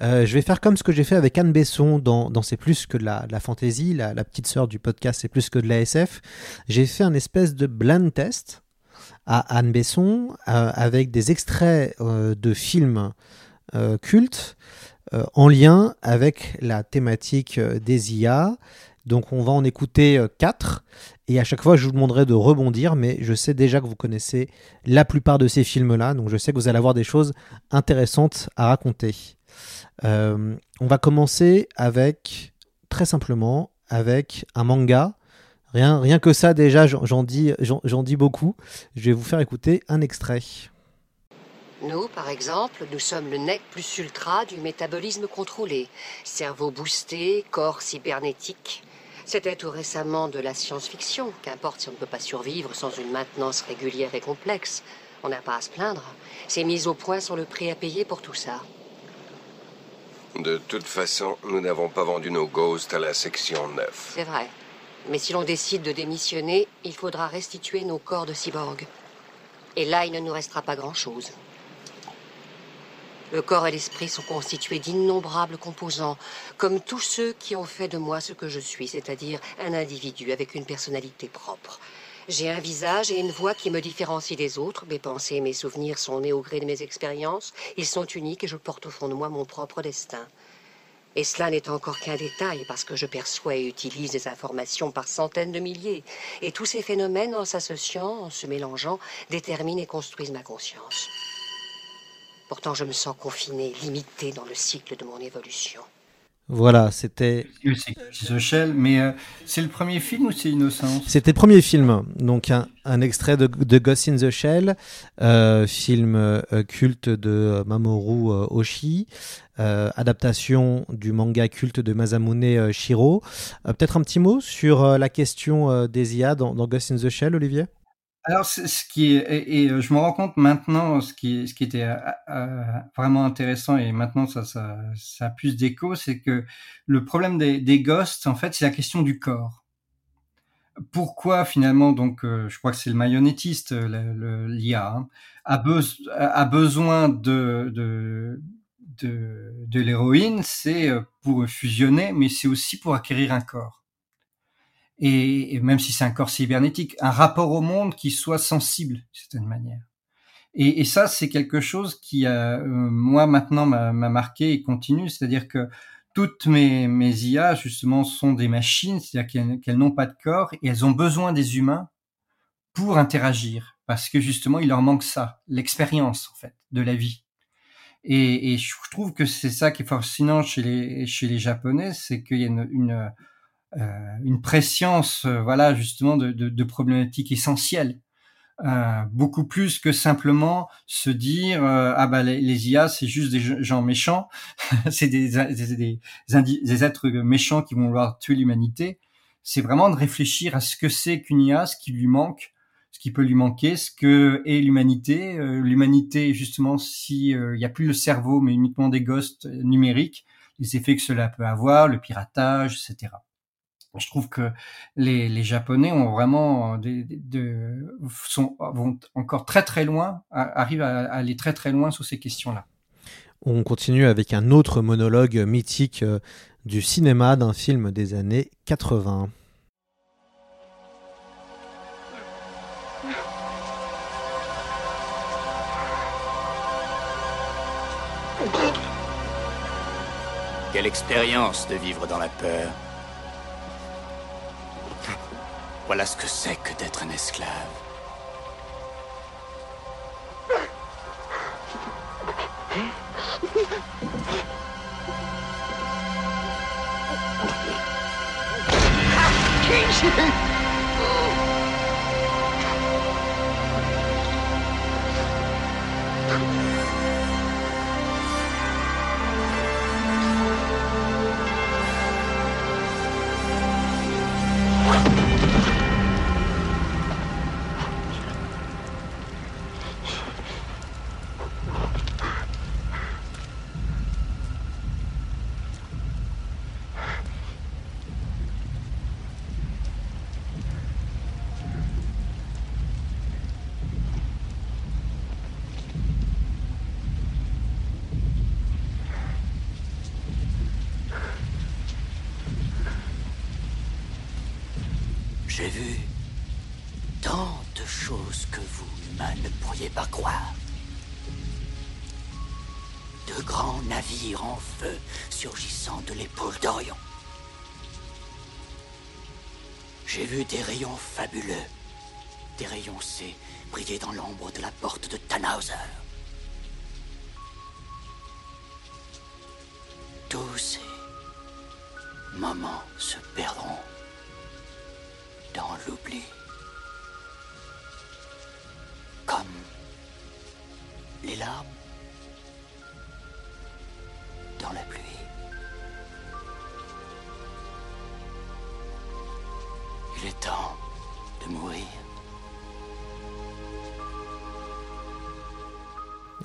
Euh, je vais faire comme ce que j'ai fait avec Anne Besson dans, dans C'est plus que de la, la fantaisie, la, petite sœur du podcast C'est plus que de la SF. J'ai fait un espèce de blind test à Anne Besson euh, avec des extraits euh, de films euh, cultes euh, en lien avec la thématique euh, des IA. Donc on va en écouter euh, quatre et à chaque fois je vous demanderai de rebondir, mais je sais déjà que vous connaissez la plupart de ces films-là, donc je sais que vous allez avoir des choses intéressantes à raconter. Euh, on va commencer avec, très simplement, avec un manga. Rien, rien que ça déjà, j'en dis, j'en dis beaucoup. Je vais vous faire écouter un extrait. Nous, par exemple, nous sommes le nec plus ultra du métabolisme contrôlé. Cerveau boosté, corps cybernétique. C'était tout récemment de la science-fiction. Qu'importe si on ne peut pas survivre sans une maintenance régulière et complexe. On n'a pas à se plaindre. C'est mis au point sur le prix à payer pour tout ça. De toute façon, nous n'avons pas vendu nos ghosts à la section 9. C'est vrai. Mais si l'on décide de démissionner, il faudra restituer nos corps de cyborg. Et là, il ne nous restera pas grand-chose. Le corps et l'esprit sont constitués d'innombrables composants, comme tous ceux qui ont fait de moi ce que je suis, c'est-à-dire un individu avec une personnalité propre. J'ai un visage et une voix qui me différencient des autres. Mes pensées et mes souvenirs sont nés au gré de mes expériences. Ils sont uniques et je porte au fond de moi mon propre destin. Et cela n'est encore qu'un détail parce que je perçois et utilise des informations par centaines de milliers. Et tous ces phénomènes, en s'associant, en se mélangeant, déterminent et construisent ma conscience. Pourtant, je me sens confiné, limité dans le cycle de mon évolution. Voilà, c'était. The Shell, mais euh, c'est le premier film ou c'est Innocence? C'était le premier film, donc un, un extrait de, de, Ghost in the Shell, euh, film euh, culte de Mamoru euh, Oshii, euh, adaptation du manga culte de Masamune Shiro. Peut-être un petit mot sur la question des IA dans, dans Ghost in the Shell, Olivier? Alors, ce qui est, et, je me rends compte maintenant, ce qui, ce qui était euh, vraiment intéressant et maintenant ça, ça, ça a plus d'écho, c'est que le problème des, des ghosts, en fait, c'est la question du corps. Pourquoi finalement, donc, euh, je crois que c'est le marionnettiste, l'IA, hein, a, a, besoin de, de, de l'héroïne, c'est pour fusionner, mais c'est aussi pour acquérir un corps et, même si c'est un corps cybernétique, un rapport au monde qui soit sensible d'une certaine manière. Et, ça, c'est quelque chose qui, euh, moi, maintenant, m'a marqué et continue. C'est-à-dire que toutes mes, IA, justement, sont des machines, c'est-à-dire qu'elles n'ont pas de corps et elles ont besoin des humains pour interagir. Parce que, justement, il leur manque ça, l'expérience, en fait, de la vie. Et, je trouve que c'est ça qui est fascinant chez les, chez les Japonais, c'est qu'il y a une, une une préscience, euh, voilà, justement, de, de, de problématiques essentielles. Euh, beaucoup plus que simplement se dire ah bah les, les IA c'est juste des gens méchants, c'est des, des, des, des, êtres méchants qui vont vouloir tuer l'humanité. C'est vraiment de réfléchir à ce que c'est qu'une IA, ce qui lui manque, ce qui peut lui manquer, ce que est l'humanité. l'humanité justement si il n'y a plus le cerveau mais uniquement des ghosts numériques, les effets que cela peut avoir, le piratage, etc je trouve que les, les Japonais ont vraiment des, sont, vont encore très très loin, arrivent à aller très très loin sur ces questions-là. On continue avec un autre monologue mythique euh, du cinéma d'un film des années 80. Quelle expérience de vivre dans la peur. Voilà ce que c'est que d'être un esclave. J'ai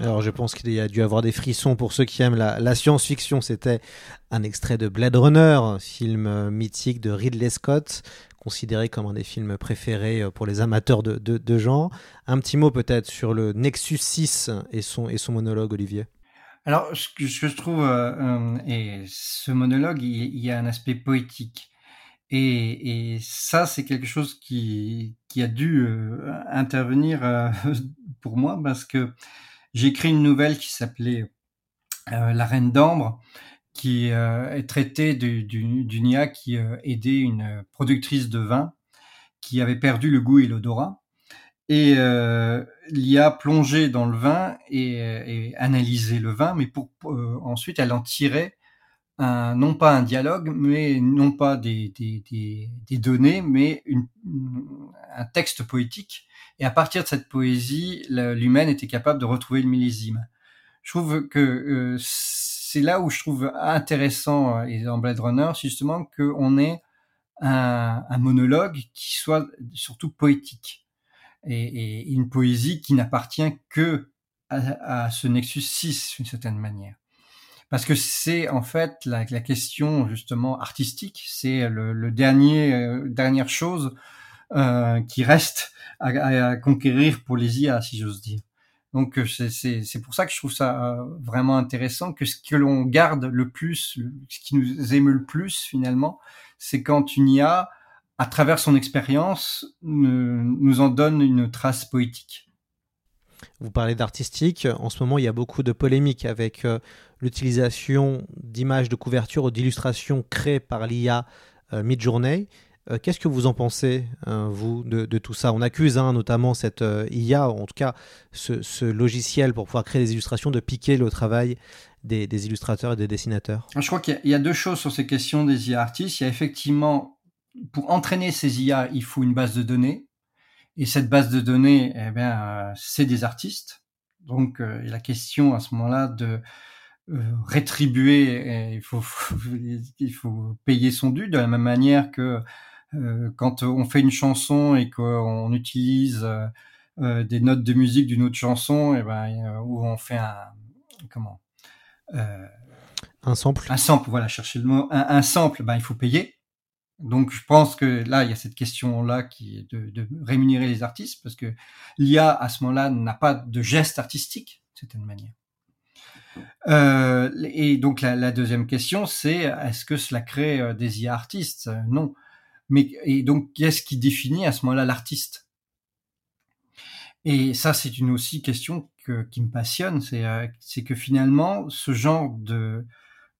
Alors je pense qu'il y a dû avoir des frissons pour ceux qui aiment la, science-fiction. C'était un extrait de Blade Runner, film mythique de Ridley Scott, considéré comme un des films préférés euh, pour les amateurs de, de, genre. Un petit mot peut-être sur le Nexus 6 et son, et son monologue, Olivier. Alors, ce que, je trouve, euh, et ce monologue, il, y a un aspect poétique. Et, ça, c'est quelque chose qui, a dû intervenir pour moi parce que j'ai écrit une nouvelle qui s'appelait La Reine d'Ambre, qui est traitée d'une IA qui aidait une productrice de vin qui avait perdu le goût et l'odorat. Et euh, l'IA plongé dans le vin et, analysé le vin, mais pour, euh, ensuite elle en tirait non pas un dialogue, mais non pas des, données, mais un texte poétique. Et à partir de cette poésie, l'humaine était capable de retrouver le millésime. Je trouve que euh, c'est là où je trouve intéressant euh, et dans Blade Runner, justement, qu'on ait un, un monologue qui soit surtout poétique et, une poésie qui n'appartient que à, ce Nexus 6 d'une certaine manière. Parce que c'est en fait la, question justement artistique, c'est le, le, dernier euh, dernière chose euh, qui reste à, conquérir pour les IA, si j'ose dire. Donc euh, c'est pour ça que je trouve ça euh, vraiment intéressant que ce que l'on garde le plus, ce qui nous émeut le plus finalement, c'est quand une IA à travers son expérience, nous en donne une trace poétique. Vous parlez d'artistique. En ce moment, il y a beaucoup de polémiques avec l'utilisation d'images de couverture ou d'illustrations créées par l'IA euh, Midjourney. Euh, Qu'est-ce que vous en pensez, euh, vous, de, tout ça? On accuse hein, notamment cette euh, IA, en tout cas ce, logiciel pour pouvoir créer des illustrations, de piquer le travail des, illustrateurs et des dessinateurs. Je crois qu'il y, a deux choses sur ces questions des IA artistes. Il y a effectivement pour entraîner ces IA, il faut une base de données. Et cette base de données, eh bien, euh, c'est des artistes. Donc, la question à ce moment-là de rétribuer, il faut, il faut payer son dû de la même manière que quand on fait une chanson et qu'on utilise euh, des notes de musique d'une autre chanson, et eh ben, où on fait un comment un sample. Un sample, voilà, chercher le mot. Un, un sample, ben, il faut payer. Donc je pense que là, il y a cette question-là qui est de, de, rémunérer les artistes, parce que l'IA, à ce moment-là, n'a pas de geste artistique, d'une certaine manière. Euh, et donc la, la deuxième question, c'est est-ce que cela crée euh, des IA artistes? Non. Mais et donc qu'est-ce qui définit à ce moment-là l'artiste? Et ça, c'est une aussi question que, qui me passionne, c'est euh, que finalement, ce genre de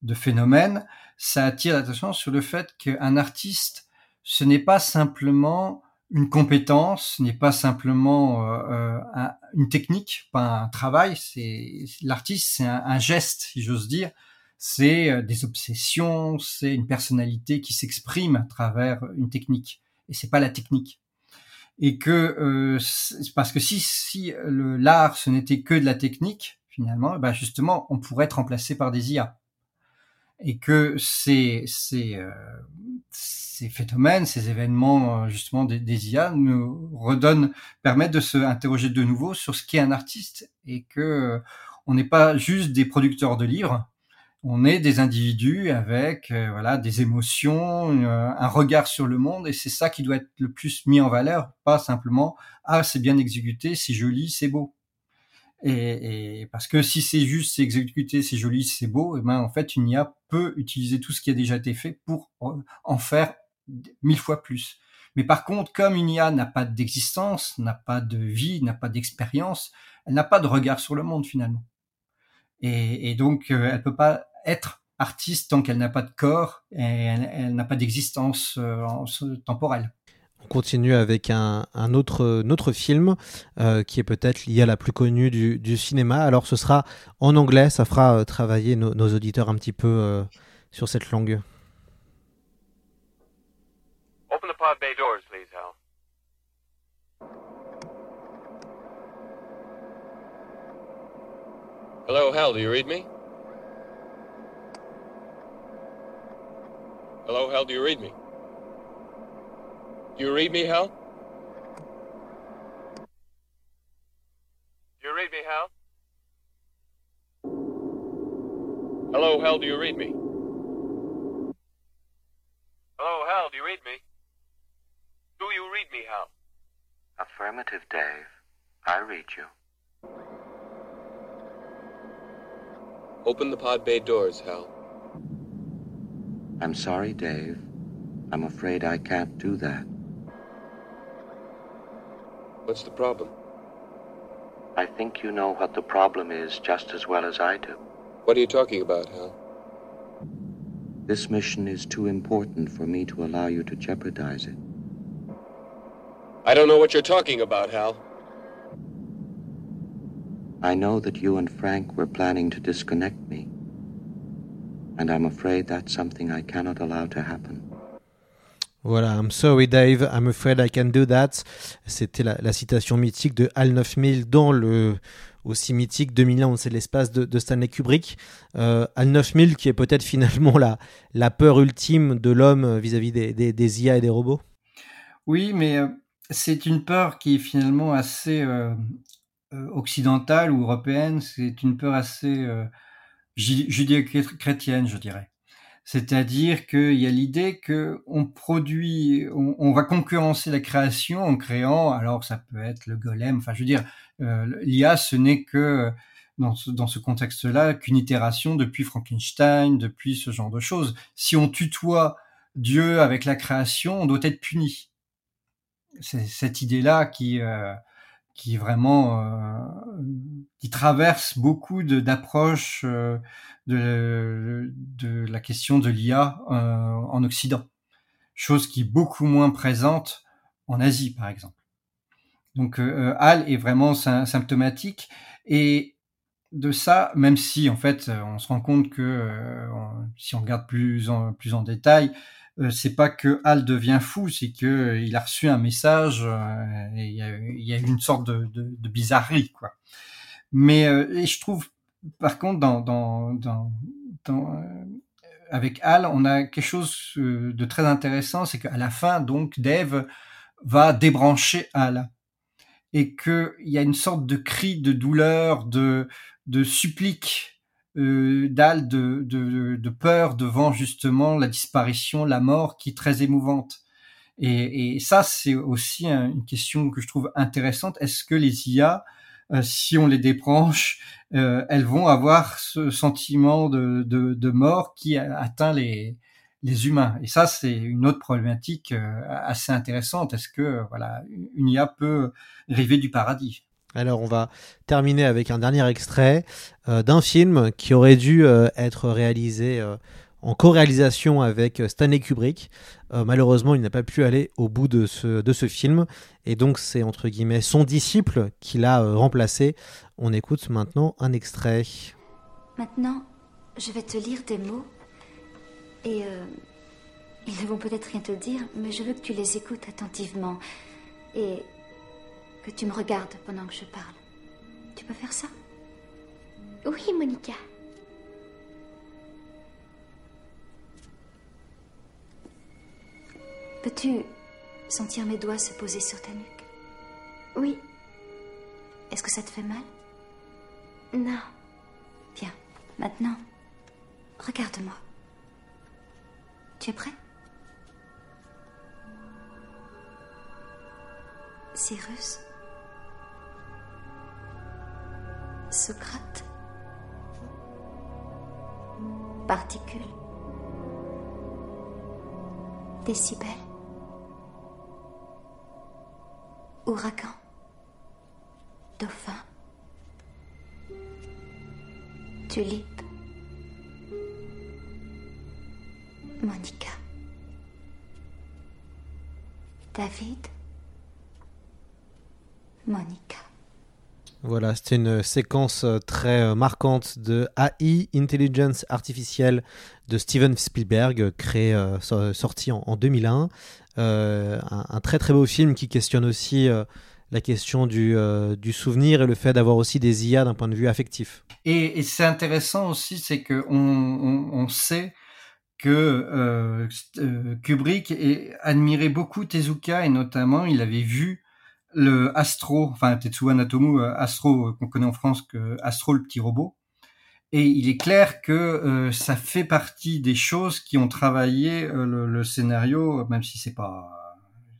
de phénomène, ça attire l'attention sur le fait qu'un artiste, ce n'est pas simplement une compétence, ce n'est pas simplement euh, euh, un, une technique, pas un travail. C'est l'artiste, c'est un, un, geste, si j'ose dire. C'est euh, des obsessions, c'est une personnalité qui s'exprime à travers une technique. Et c'est pas la technique. Et que euh, parce que si si l'art ce n'était que de la technique, finalement, ben justement, on pourrait être remplacé par des IA et que ces, ces, euh, ces phénomènes, ces événements euh, justement des, des, IA nous redonnent, permettent de se interroger de nouveau sur ce qu'est un artiste et que euh, on n'est pas juste des producteurs de livres, on est des individus avec euh, voilà des émotions, euh, un regard sur le monde et c'est ça qui doit être le plus mis en valeur, pas simplement ah c'est bien exécuté, c'est joli, c'est beau. Et, parce que si c'est juste, c'est exécuté, c'est joli, c'est beau, et ben en fait une IA peut utiliser tout ce qui a déjà été fait pour en faire mille fois plus. Mais par contre, comme une IA n'a pas d'existence, n'a pas de vie, n'a pas d'expérience, elle n'a pas de regard sur le monde finalement. Et, et donc, euh, elle peut pas être artiste tant qu'elle n'a pas de corps et elle, elle n'a pas d'existence euh, temporelle. On continue avec un, un, autre, un autre film euh, qui est peut-être l'IA la plus connue du, du, cinéma. Alors ce sera en anglais, ça fera euh, travailler nos, nos, auditeurs un petit peu euh, sur cette langue. Open the pod bay doors, please, Hal. Hello, Hal, do you read me? Hello, Hal, do you read me? Do you read me, Hal? Do you read me, Hal? Hello, Hal, do you read me? Hello, Hal, do you read me? Do you read me, Hal? Affirmative, Dave. I read you. Open the pod bay doors, Hal. I'm sorry, Dave. I'm afraid I can't do that. What's the problem? I think you know what the problem is just as well as I do. What are you talking about, Hal? This mission is too important for me to allow you to jeopardize it. I don't know what you're talking about, Hal. I know that you and Frank were planning to disconnect me. And I'm afraid that's something I cannot allow to happen. Voilà, I'm sorry Dave, I'm afraid I can do that. C'était la, la, citation mythique de HAL 9000 dans le aussi mythique 2001, on sait l'espace de, de, Stanley Kubrick. Euh, HAL 9000 qui est peut-être finalement la, la peur ultime de l'homme vis-à-vis des, des, des, IA et des robots. Oui, mais euh, c'est une peur qui est finalement assez euh, occidentale ou européenne. C'est une peur assez euh, judéo-chrétienne, je dirais. C'est-à-dire qu'il y a l'idée que on produit, on, va concurrencer la création en créant, alors ça peut être le golem, enfin je veux dire, euh, l'IA ce n'est que dans ce, dans ce contexte-là qu'une itération depuis Frankenstein, depuis ce genre de choses. Si on tutoie Dieu avec la création, on doit être puni. C'est cette idée-là qui euh, qui vraiment euh, qui traverse beaucoup d'approches euh, de, la question de l'IA euh, en Occident, chose qui est beaucoup moins présente en Asie, par exemple. Donc HAL est vraiment symptomatique et de ça, même si en fait on se rend compte que si on regarde plus en, détail, c'est pas que Hal devient fou, c'est que euh, il a reçu un message euh, et il y, a, une sorte de, bizarrerie, quoi. Mais je trouve, par contre, dans, dans, dans, dans avec Hal, on a quelque chose de très intéressant, c'est qu'à la fin, donc, Dave va débrancher Hal et qu'il y a une sorte de cri de douleur, de, de supplique euh, d'Al de, de, de, peur devant justement la disparition, la mort, qui est très émouvante. Et, et ça, c'est aussi une question que je trouve intéressante. Est-ce que les IA, euh, si on les débranche, euh, elles vont avoir ce sentiment de, de, de mort qui atteint les, les humains? Et ça, c'est une autre problématique euh, assez intéressante. Est-ce que voilà, une IA peut rêver du paradis? Alors on va terminer avec un dernier extrait euh, d'un film qui aurait dû euh, être réalisé euh, en co-réalisation avec Stanley Kubrick. malheureusement, il n'a pas pu aller au bout de ce, de ce film et donc c'est entre guillemets son disciple qui l'a remplacé. On écoute maintenant un extrait. Maintenant, je vais te lire des mots et ils ne vont peut-être rien te dire, mais je veux que tu les écoutes attentivement et que tu me regardes pendant que je parle. Tu peux faire ça? Oui, Monica. Peux-tu sentir mes doigts se poser sur ta nuque? Oui. Est-ce que ça te fait mal? Non. Bien. Maintenant, regarde-moi. Tu es prêt? Cyrus Socrate. Particules. Décibels. Ouragan. Dauphin. Tulipe. Monica. David. Monica. Voilà, c'était une séquence euh, très euh, marquante de AI, Intelligence Artificielle, de Steven Spielberg, créé, euh, sorti en, en 2001. Euh, un, très très beau film qui questionne aussi la question du, souvenir et le fait d'avoir aussi des IA d'un point de vue affectif. Et, c'est intéressant aussi, c'est qu'on on, on sait que Kubrick admirait beaucoup Tezuka et notamment il avait vu le Astro, enfin Tetsuya Natomu euh, Astro euh, qu'on connaît en France que Astro le petit robot. Et il est clair que euh, ça fait partie des choses qui ont travaillé le, scénario, même si c'est pas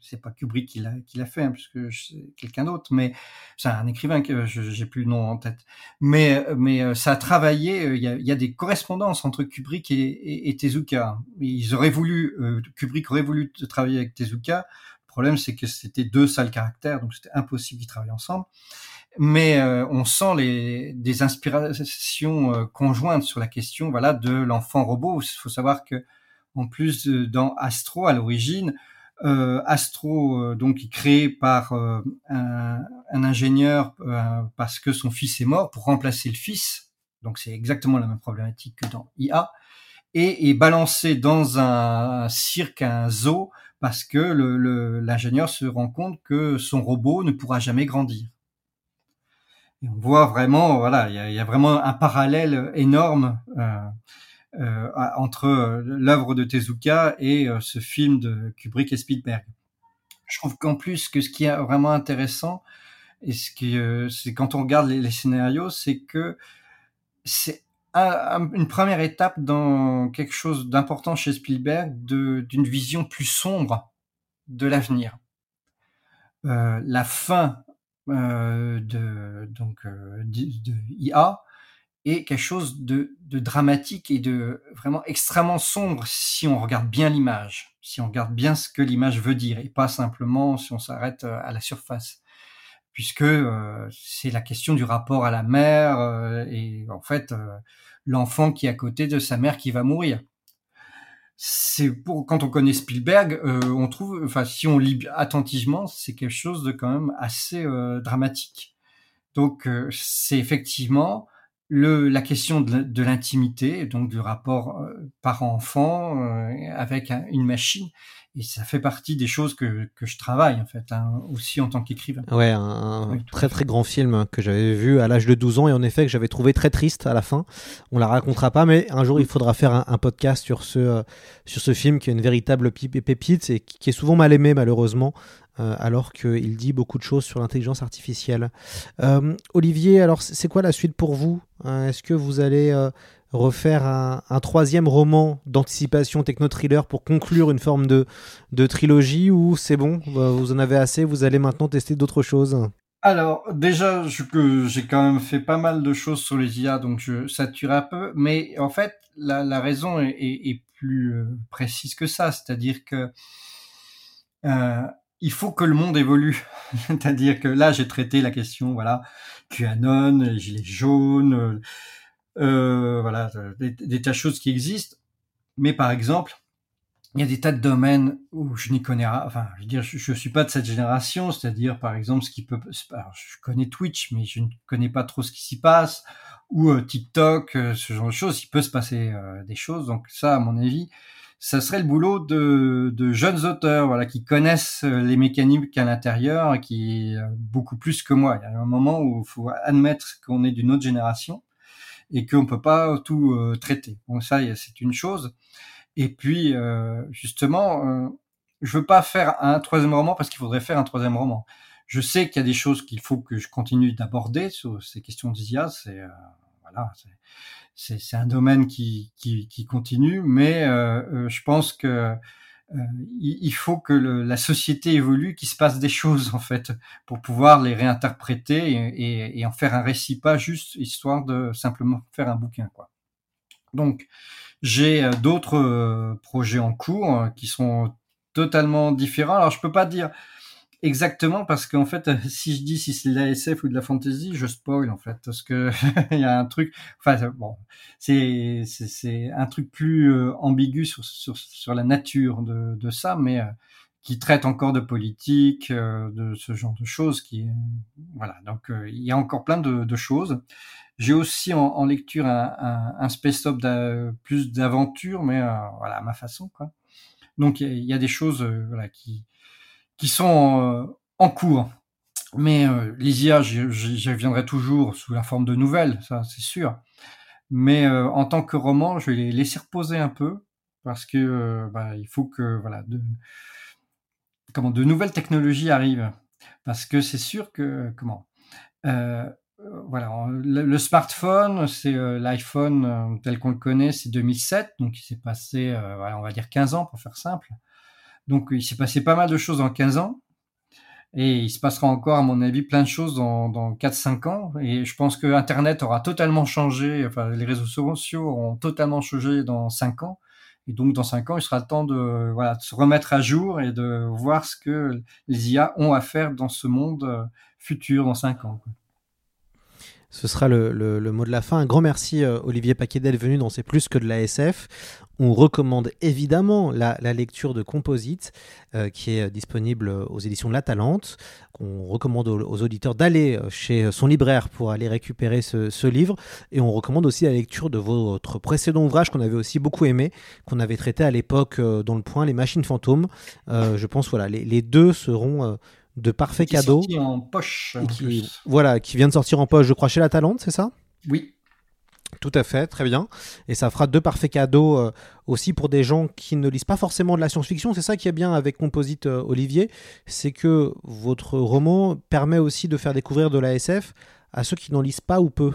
c'est pas Kubrick qui l'a qui l'a fait, hein, puisque c'est quelqu'un d'autre, mais c'est un écrivain que j'ai plus le nom en tête. Mais mais ça a travaillé. Il y a, des correspondances entre Kubrick et, et, et Tezuka. Ils auraient voulu Kubrick aurait voulu travailler avec Tezuka. Problème, c'est que c'était deux sales caractères, donc c'était impossible qu'ils travaillent ensemble mais euh, on sent les, des inspirations euh, conjointes sur la question voilà de l'enfant robot. Il faut savoir que en plus dans Astro à l'origine, euh, Astro donc est créé par un, un, ingénieur parce que son fils est mort pour remplacer le fils. Donc c'est exactement la même problématique que dans IA et est balancé dans un cirque, un zoo parce que l'ingénieur se rend compte que son robot ne pourra jamais grandir on voit vraiment, voilà, il y a, vraiment un parallèle énorme euh, euh, entre euh, l'œuvre de Tezuka et ce film de Kubrick et Spielberg. Je trouve qu'en plus que ce qui est vraiment intéressant et ce qui, c'est quand on regarde les, scénarios, c'est que c'est une première étape dans quelque chose d'important chez Spielberg, d'une vision plus sombre de l'avenir. Euh, la fin euh, de donc euh, de, IA est quelque chose de, de, dramatique et de vraiment extrêmement sombre si on regarde bien l'image, si on regarde bien ce que l'image veut dire et pas simplement si on s'arrête à la surface, puisque c'est la question du rapport à la mère et en fait l'enfant qui est à côté de sa mère qui va mourir c'est pour quand on connaît Spielberg, euh, on trouve, enfin si on lit attentivement, c'est quelque chose de quand même assez euh, dramatique. Donc euh, c'est effectivement le, la question de, l'intimité, donc du rapport parent-enfant avec une machine et ça fait partie des choses que, que je travaille en fait hein, aussi en tant qu'écrivain. Ouais, un, très très grand film que j'avais vu à l'âge de 12 ans et en effet que j'avais trouvé très triste à la fin. On la racontera pas, mais un jour il faudra faire un, podcast sur ce euh, sur ce film qui est une véritable pépite et qui est souvent mal aimé malheureusement. Euh, alors qu'il dit beaucoup de choses sur l'intelligence artificielle. Euh, Olivier, alors c'est quoi la suite pour vous? Est-ce que vous allez refaire un, troisième roman d'anticipation techno-thriller pour conclure une forme de, trilogie ou c'est bon, bah, vous en avez assez, vous allez maintenant tester d'autres choses alors déjà, j'ai quand même fait pas mal de choses sur les IA, donc je sature un peu. Mais en fait, la, raison est, plus euh, précise que ça, c'est-à-dire que euh, il faut que le monde évolue. c'est-à-dire que là, j'ai traité la question, voilà, QAnon, les gilets jaunes, euh, voilà, des, tas de choses qui existent. Mais par exemple, il y a des tas de domaines où je n'y connais rien. Enfin, je veux dire, je, suis pas de cette génération, c'est-à-dire par exemple ce qui peut. Alors, je connais Twitch, mais je ne connais pas trop ce qui s'y passe ou euh, TikTok, euh, ce genre de choses. Il peut se passer euh, des choses. Donc ça, à mon avis, ça serait le boulot de, de jeunes auteurs, voilà, qui connaissent les mécaniques à l'intérieur, qui beaucoup plus que moi. Il y a un moment où il faut admettre qu'on est d'une autre génération et qu'on peut pas tout euh, traiter. Bon, ça, c'est une chose. Et puis, euh, justement, euh, je veux pas faire un troisième roman parce qu'il faudrait faire un troisième roman. Je sais qu'il y a des choses qu'il faut que je continue d'aborder sur ces questions d'IA. C'est euh, voilà, c'est un domaine qui, qui, qui continue, mais je pense que il faut que la société évolue, qu'il se passe des choses en fait pour pouvoir les réinterpréter et, et, et, en faire un récit, pas juste histoire de simplement faire un bouquin quoi. Donc j'ai euh, d'autres euh, projets en cours qui sont totalement différents. Alors je peux pas dire Exactement, parce qu'en fait, si je dis si c'est de la SF ou de la fantasy, je spoil en fait, parce que il y a un truc, enfin bon, c'est c'est un truc plus euh, ambigu sur, sur sur la nature de de ça, mais euh, qui traite encore de politique, euh, de ce genre de choses, qui voilà, donc il y a encore plein de, de choses. J'ai aussi en, en, lecture un, un, un space-up plus d'aventure, mais voilà à ma façon quoi. Donc il y, y, a des choses voilà qui qui sont euh, en cours. Mais euh, les IA, j'y reviendrai toujours sous la forme de nouvelles, ça c'est sûr. Mais euh, en tant que roman, je vais les laisser reposer un peu parce que bah, il faut que voilà de, comment de nouvelles technologies arrivent parce que c'est sûr que comment voilà le, smartphone c'est l'iPhone tel qu'on le connaît c'est 2007 donc il s'est passé on va dire 15 ans pour faire simple Donc il s'est passé pas mal de choses en 15 ans. Et il se passera encore, à mon avis, plein de choses dans, dans 4-5 ans. Et je pense que Internet aura totalement changé, enfin, les réseaux sociaux auront totalement changé dans 5 ans. Et donc, dans 5 ans, il sera temps de, voilà, de se remettre à jour et de voir ce que les IA ont à faire dans ce monde euh, futur dans 5 ans. Ce sera le, mot de la fin. Un grand merci, euh, Olivier Paquet, d'être venu dans C'est plus que de la SF. On recommande évidemment la, lecture de Composite, euh, qui est disponible aux éditions de La Talente. On recommande aux, auditeurs d'aller chez son libraire pour aller récupérer ce, livre. Et on recommande aussi la lecture de votre précédent ouvrage qu'on avait aussi beaucoup aimé, qu'on avait traité à l'époque euh, dans le point, Les Machines Fantômes. Euh, je pense, voilà, les deux seront de parfaits qui cadeaux. Sorti en poche. En qui, plus. voilà, qui vient de sortir en poche, je crois, chez La Talente, c'est ça? Oui. Tout à fait, très bien. Et ça fera deux parfaits cadeaux euh, aussi pour des gens qui ne lisent pas forcément de la science-fiction. C'est ça qui est bien avec Composite euh, Olivier, c'est que votre roman permet aussi de faire découvrir de la SF à ceux qui n'en lisent pas ou peu.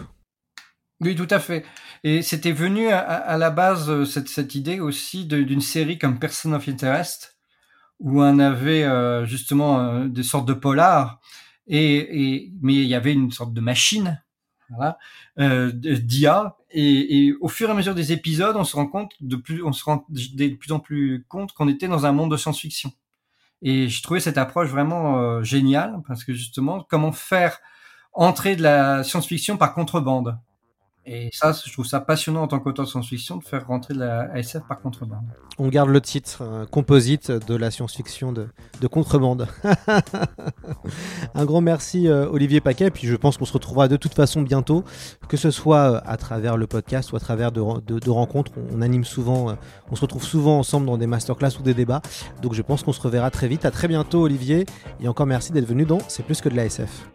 Oui, tout à fait. Et c'était venu à, à, la base, euh, cette, cette idée aussi d'une série comme Person of Interest, où on avait euh, justement euh, des sortes de polars, et, mais il y avait une sorte de machine voilà, euh, d'IA. Et, au fur et à mesure des épisodes, on se rend compte de plus en plus compte qu'on était dans un monde de science-fiction. Et je trouvais cette approche vraiment euh, géniale parce que justement, comment faire entrer de la science-fiction par contrebande. Et ça, je trouve ça passionnant en tant qu'auteur de science-fiction de faire rentrer de la SF par contrebande. On garde le titre, composite de la science-fiction de, de, contrebande. Un grand merci euh, Olivier Paquet, puis je pense qu'on se retrouvera de toute façon bientôt, que ce soit euh, à travers le podcast ou à travers de, rencontres. On, on, anime souvent, euh, on se retrouve souvent ensemble dans des masterclass ou des débats, donc je pense qu'on se reverra très vite. À très bientôt Olivier, et encore merci d'être venu dans C'est plus que de la SF.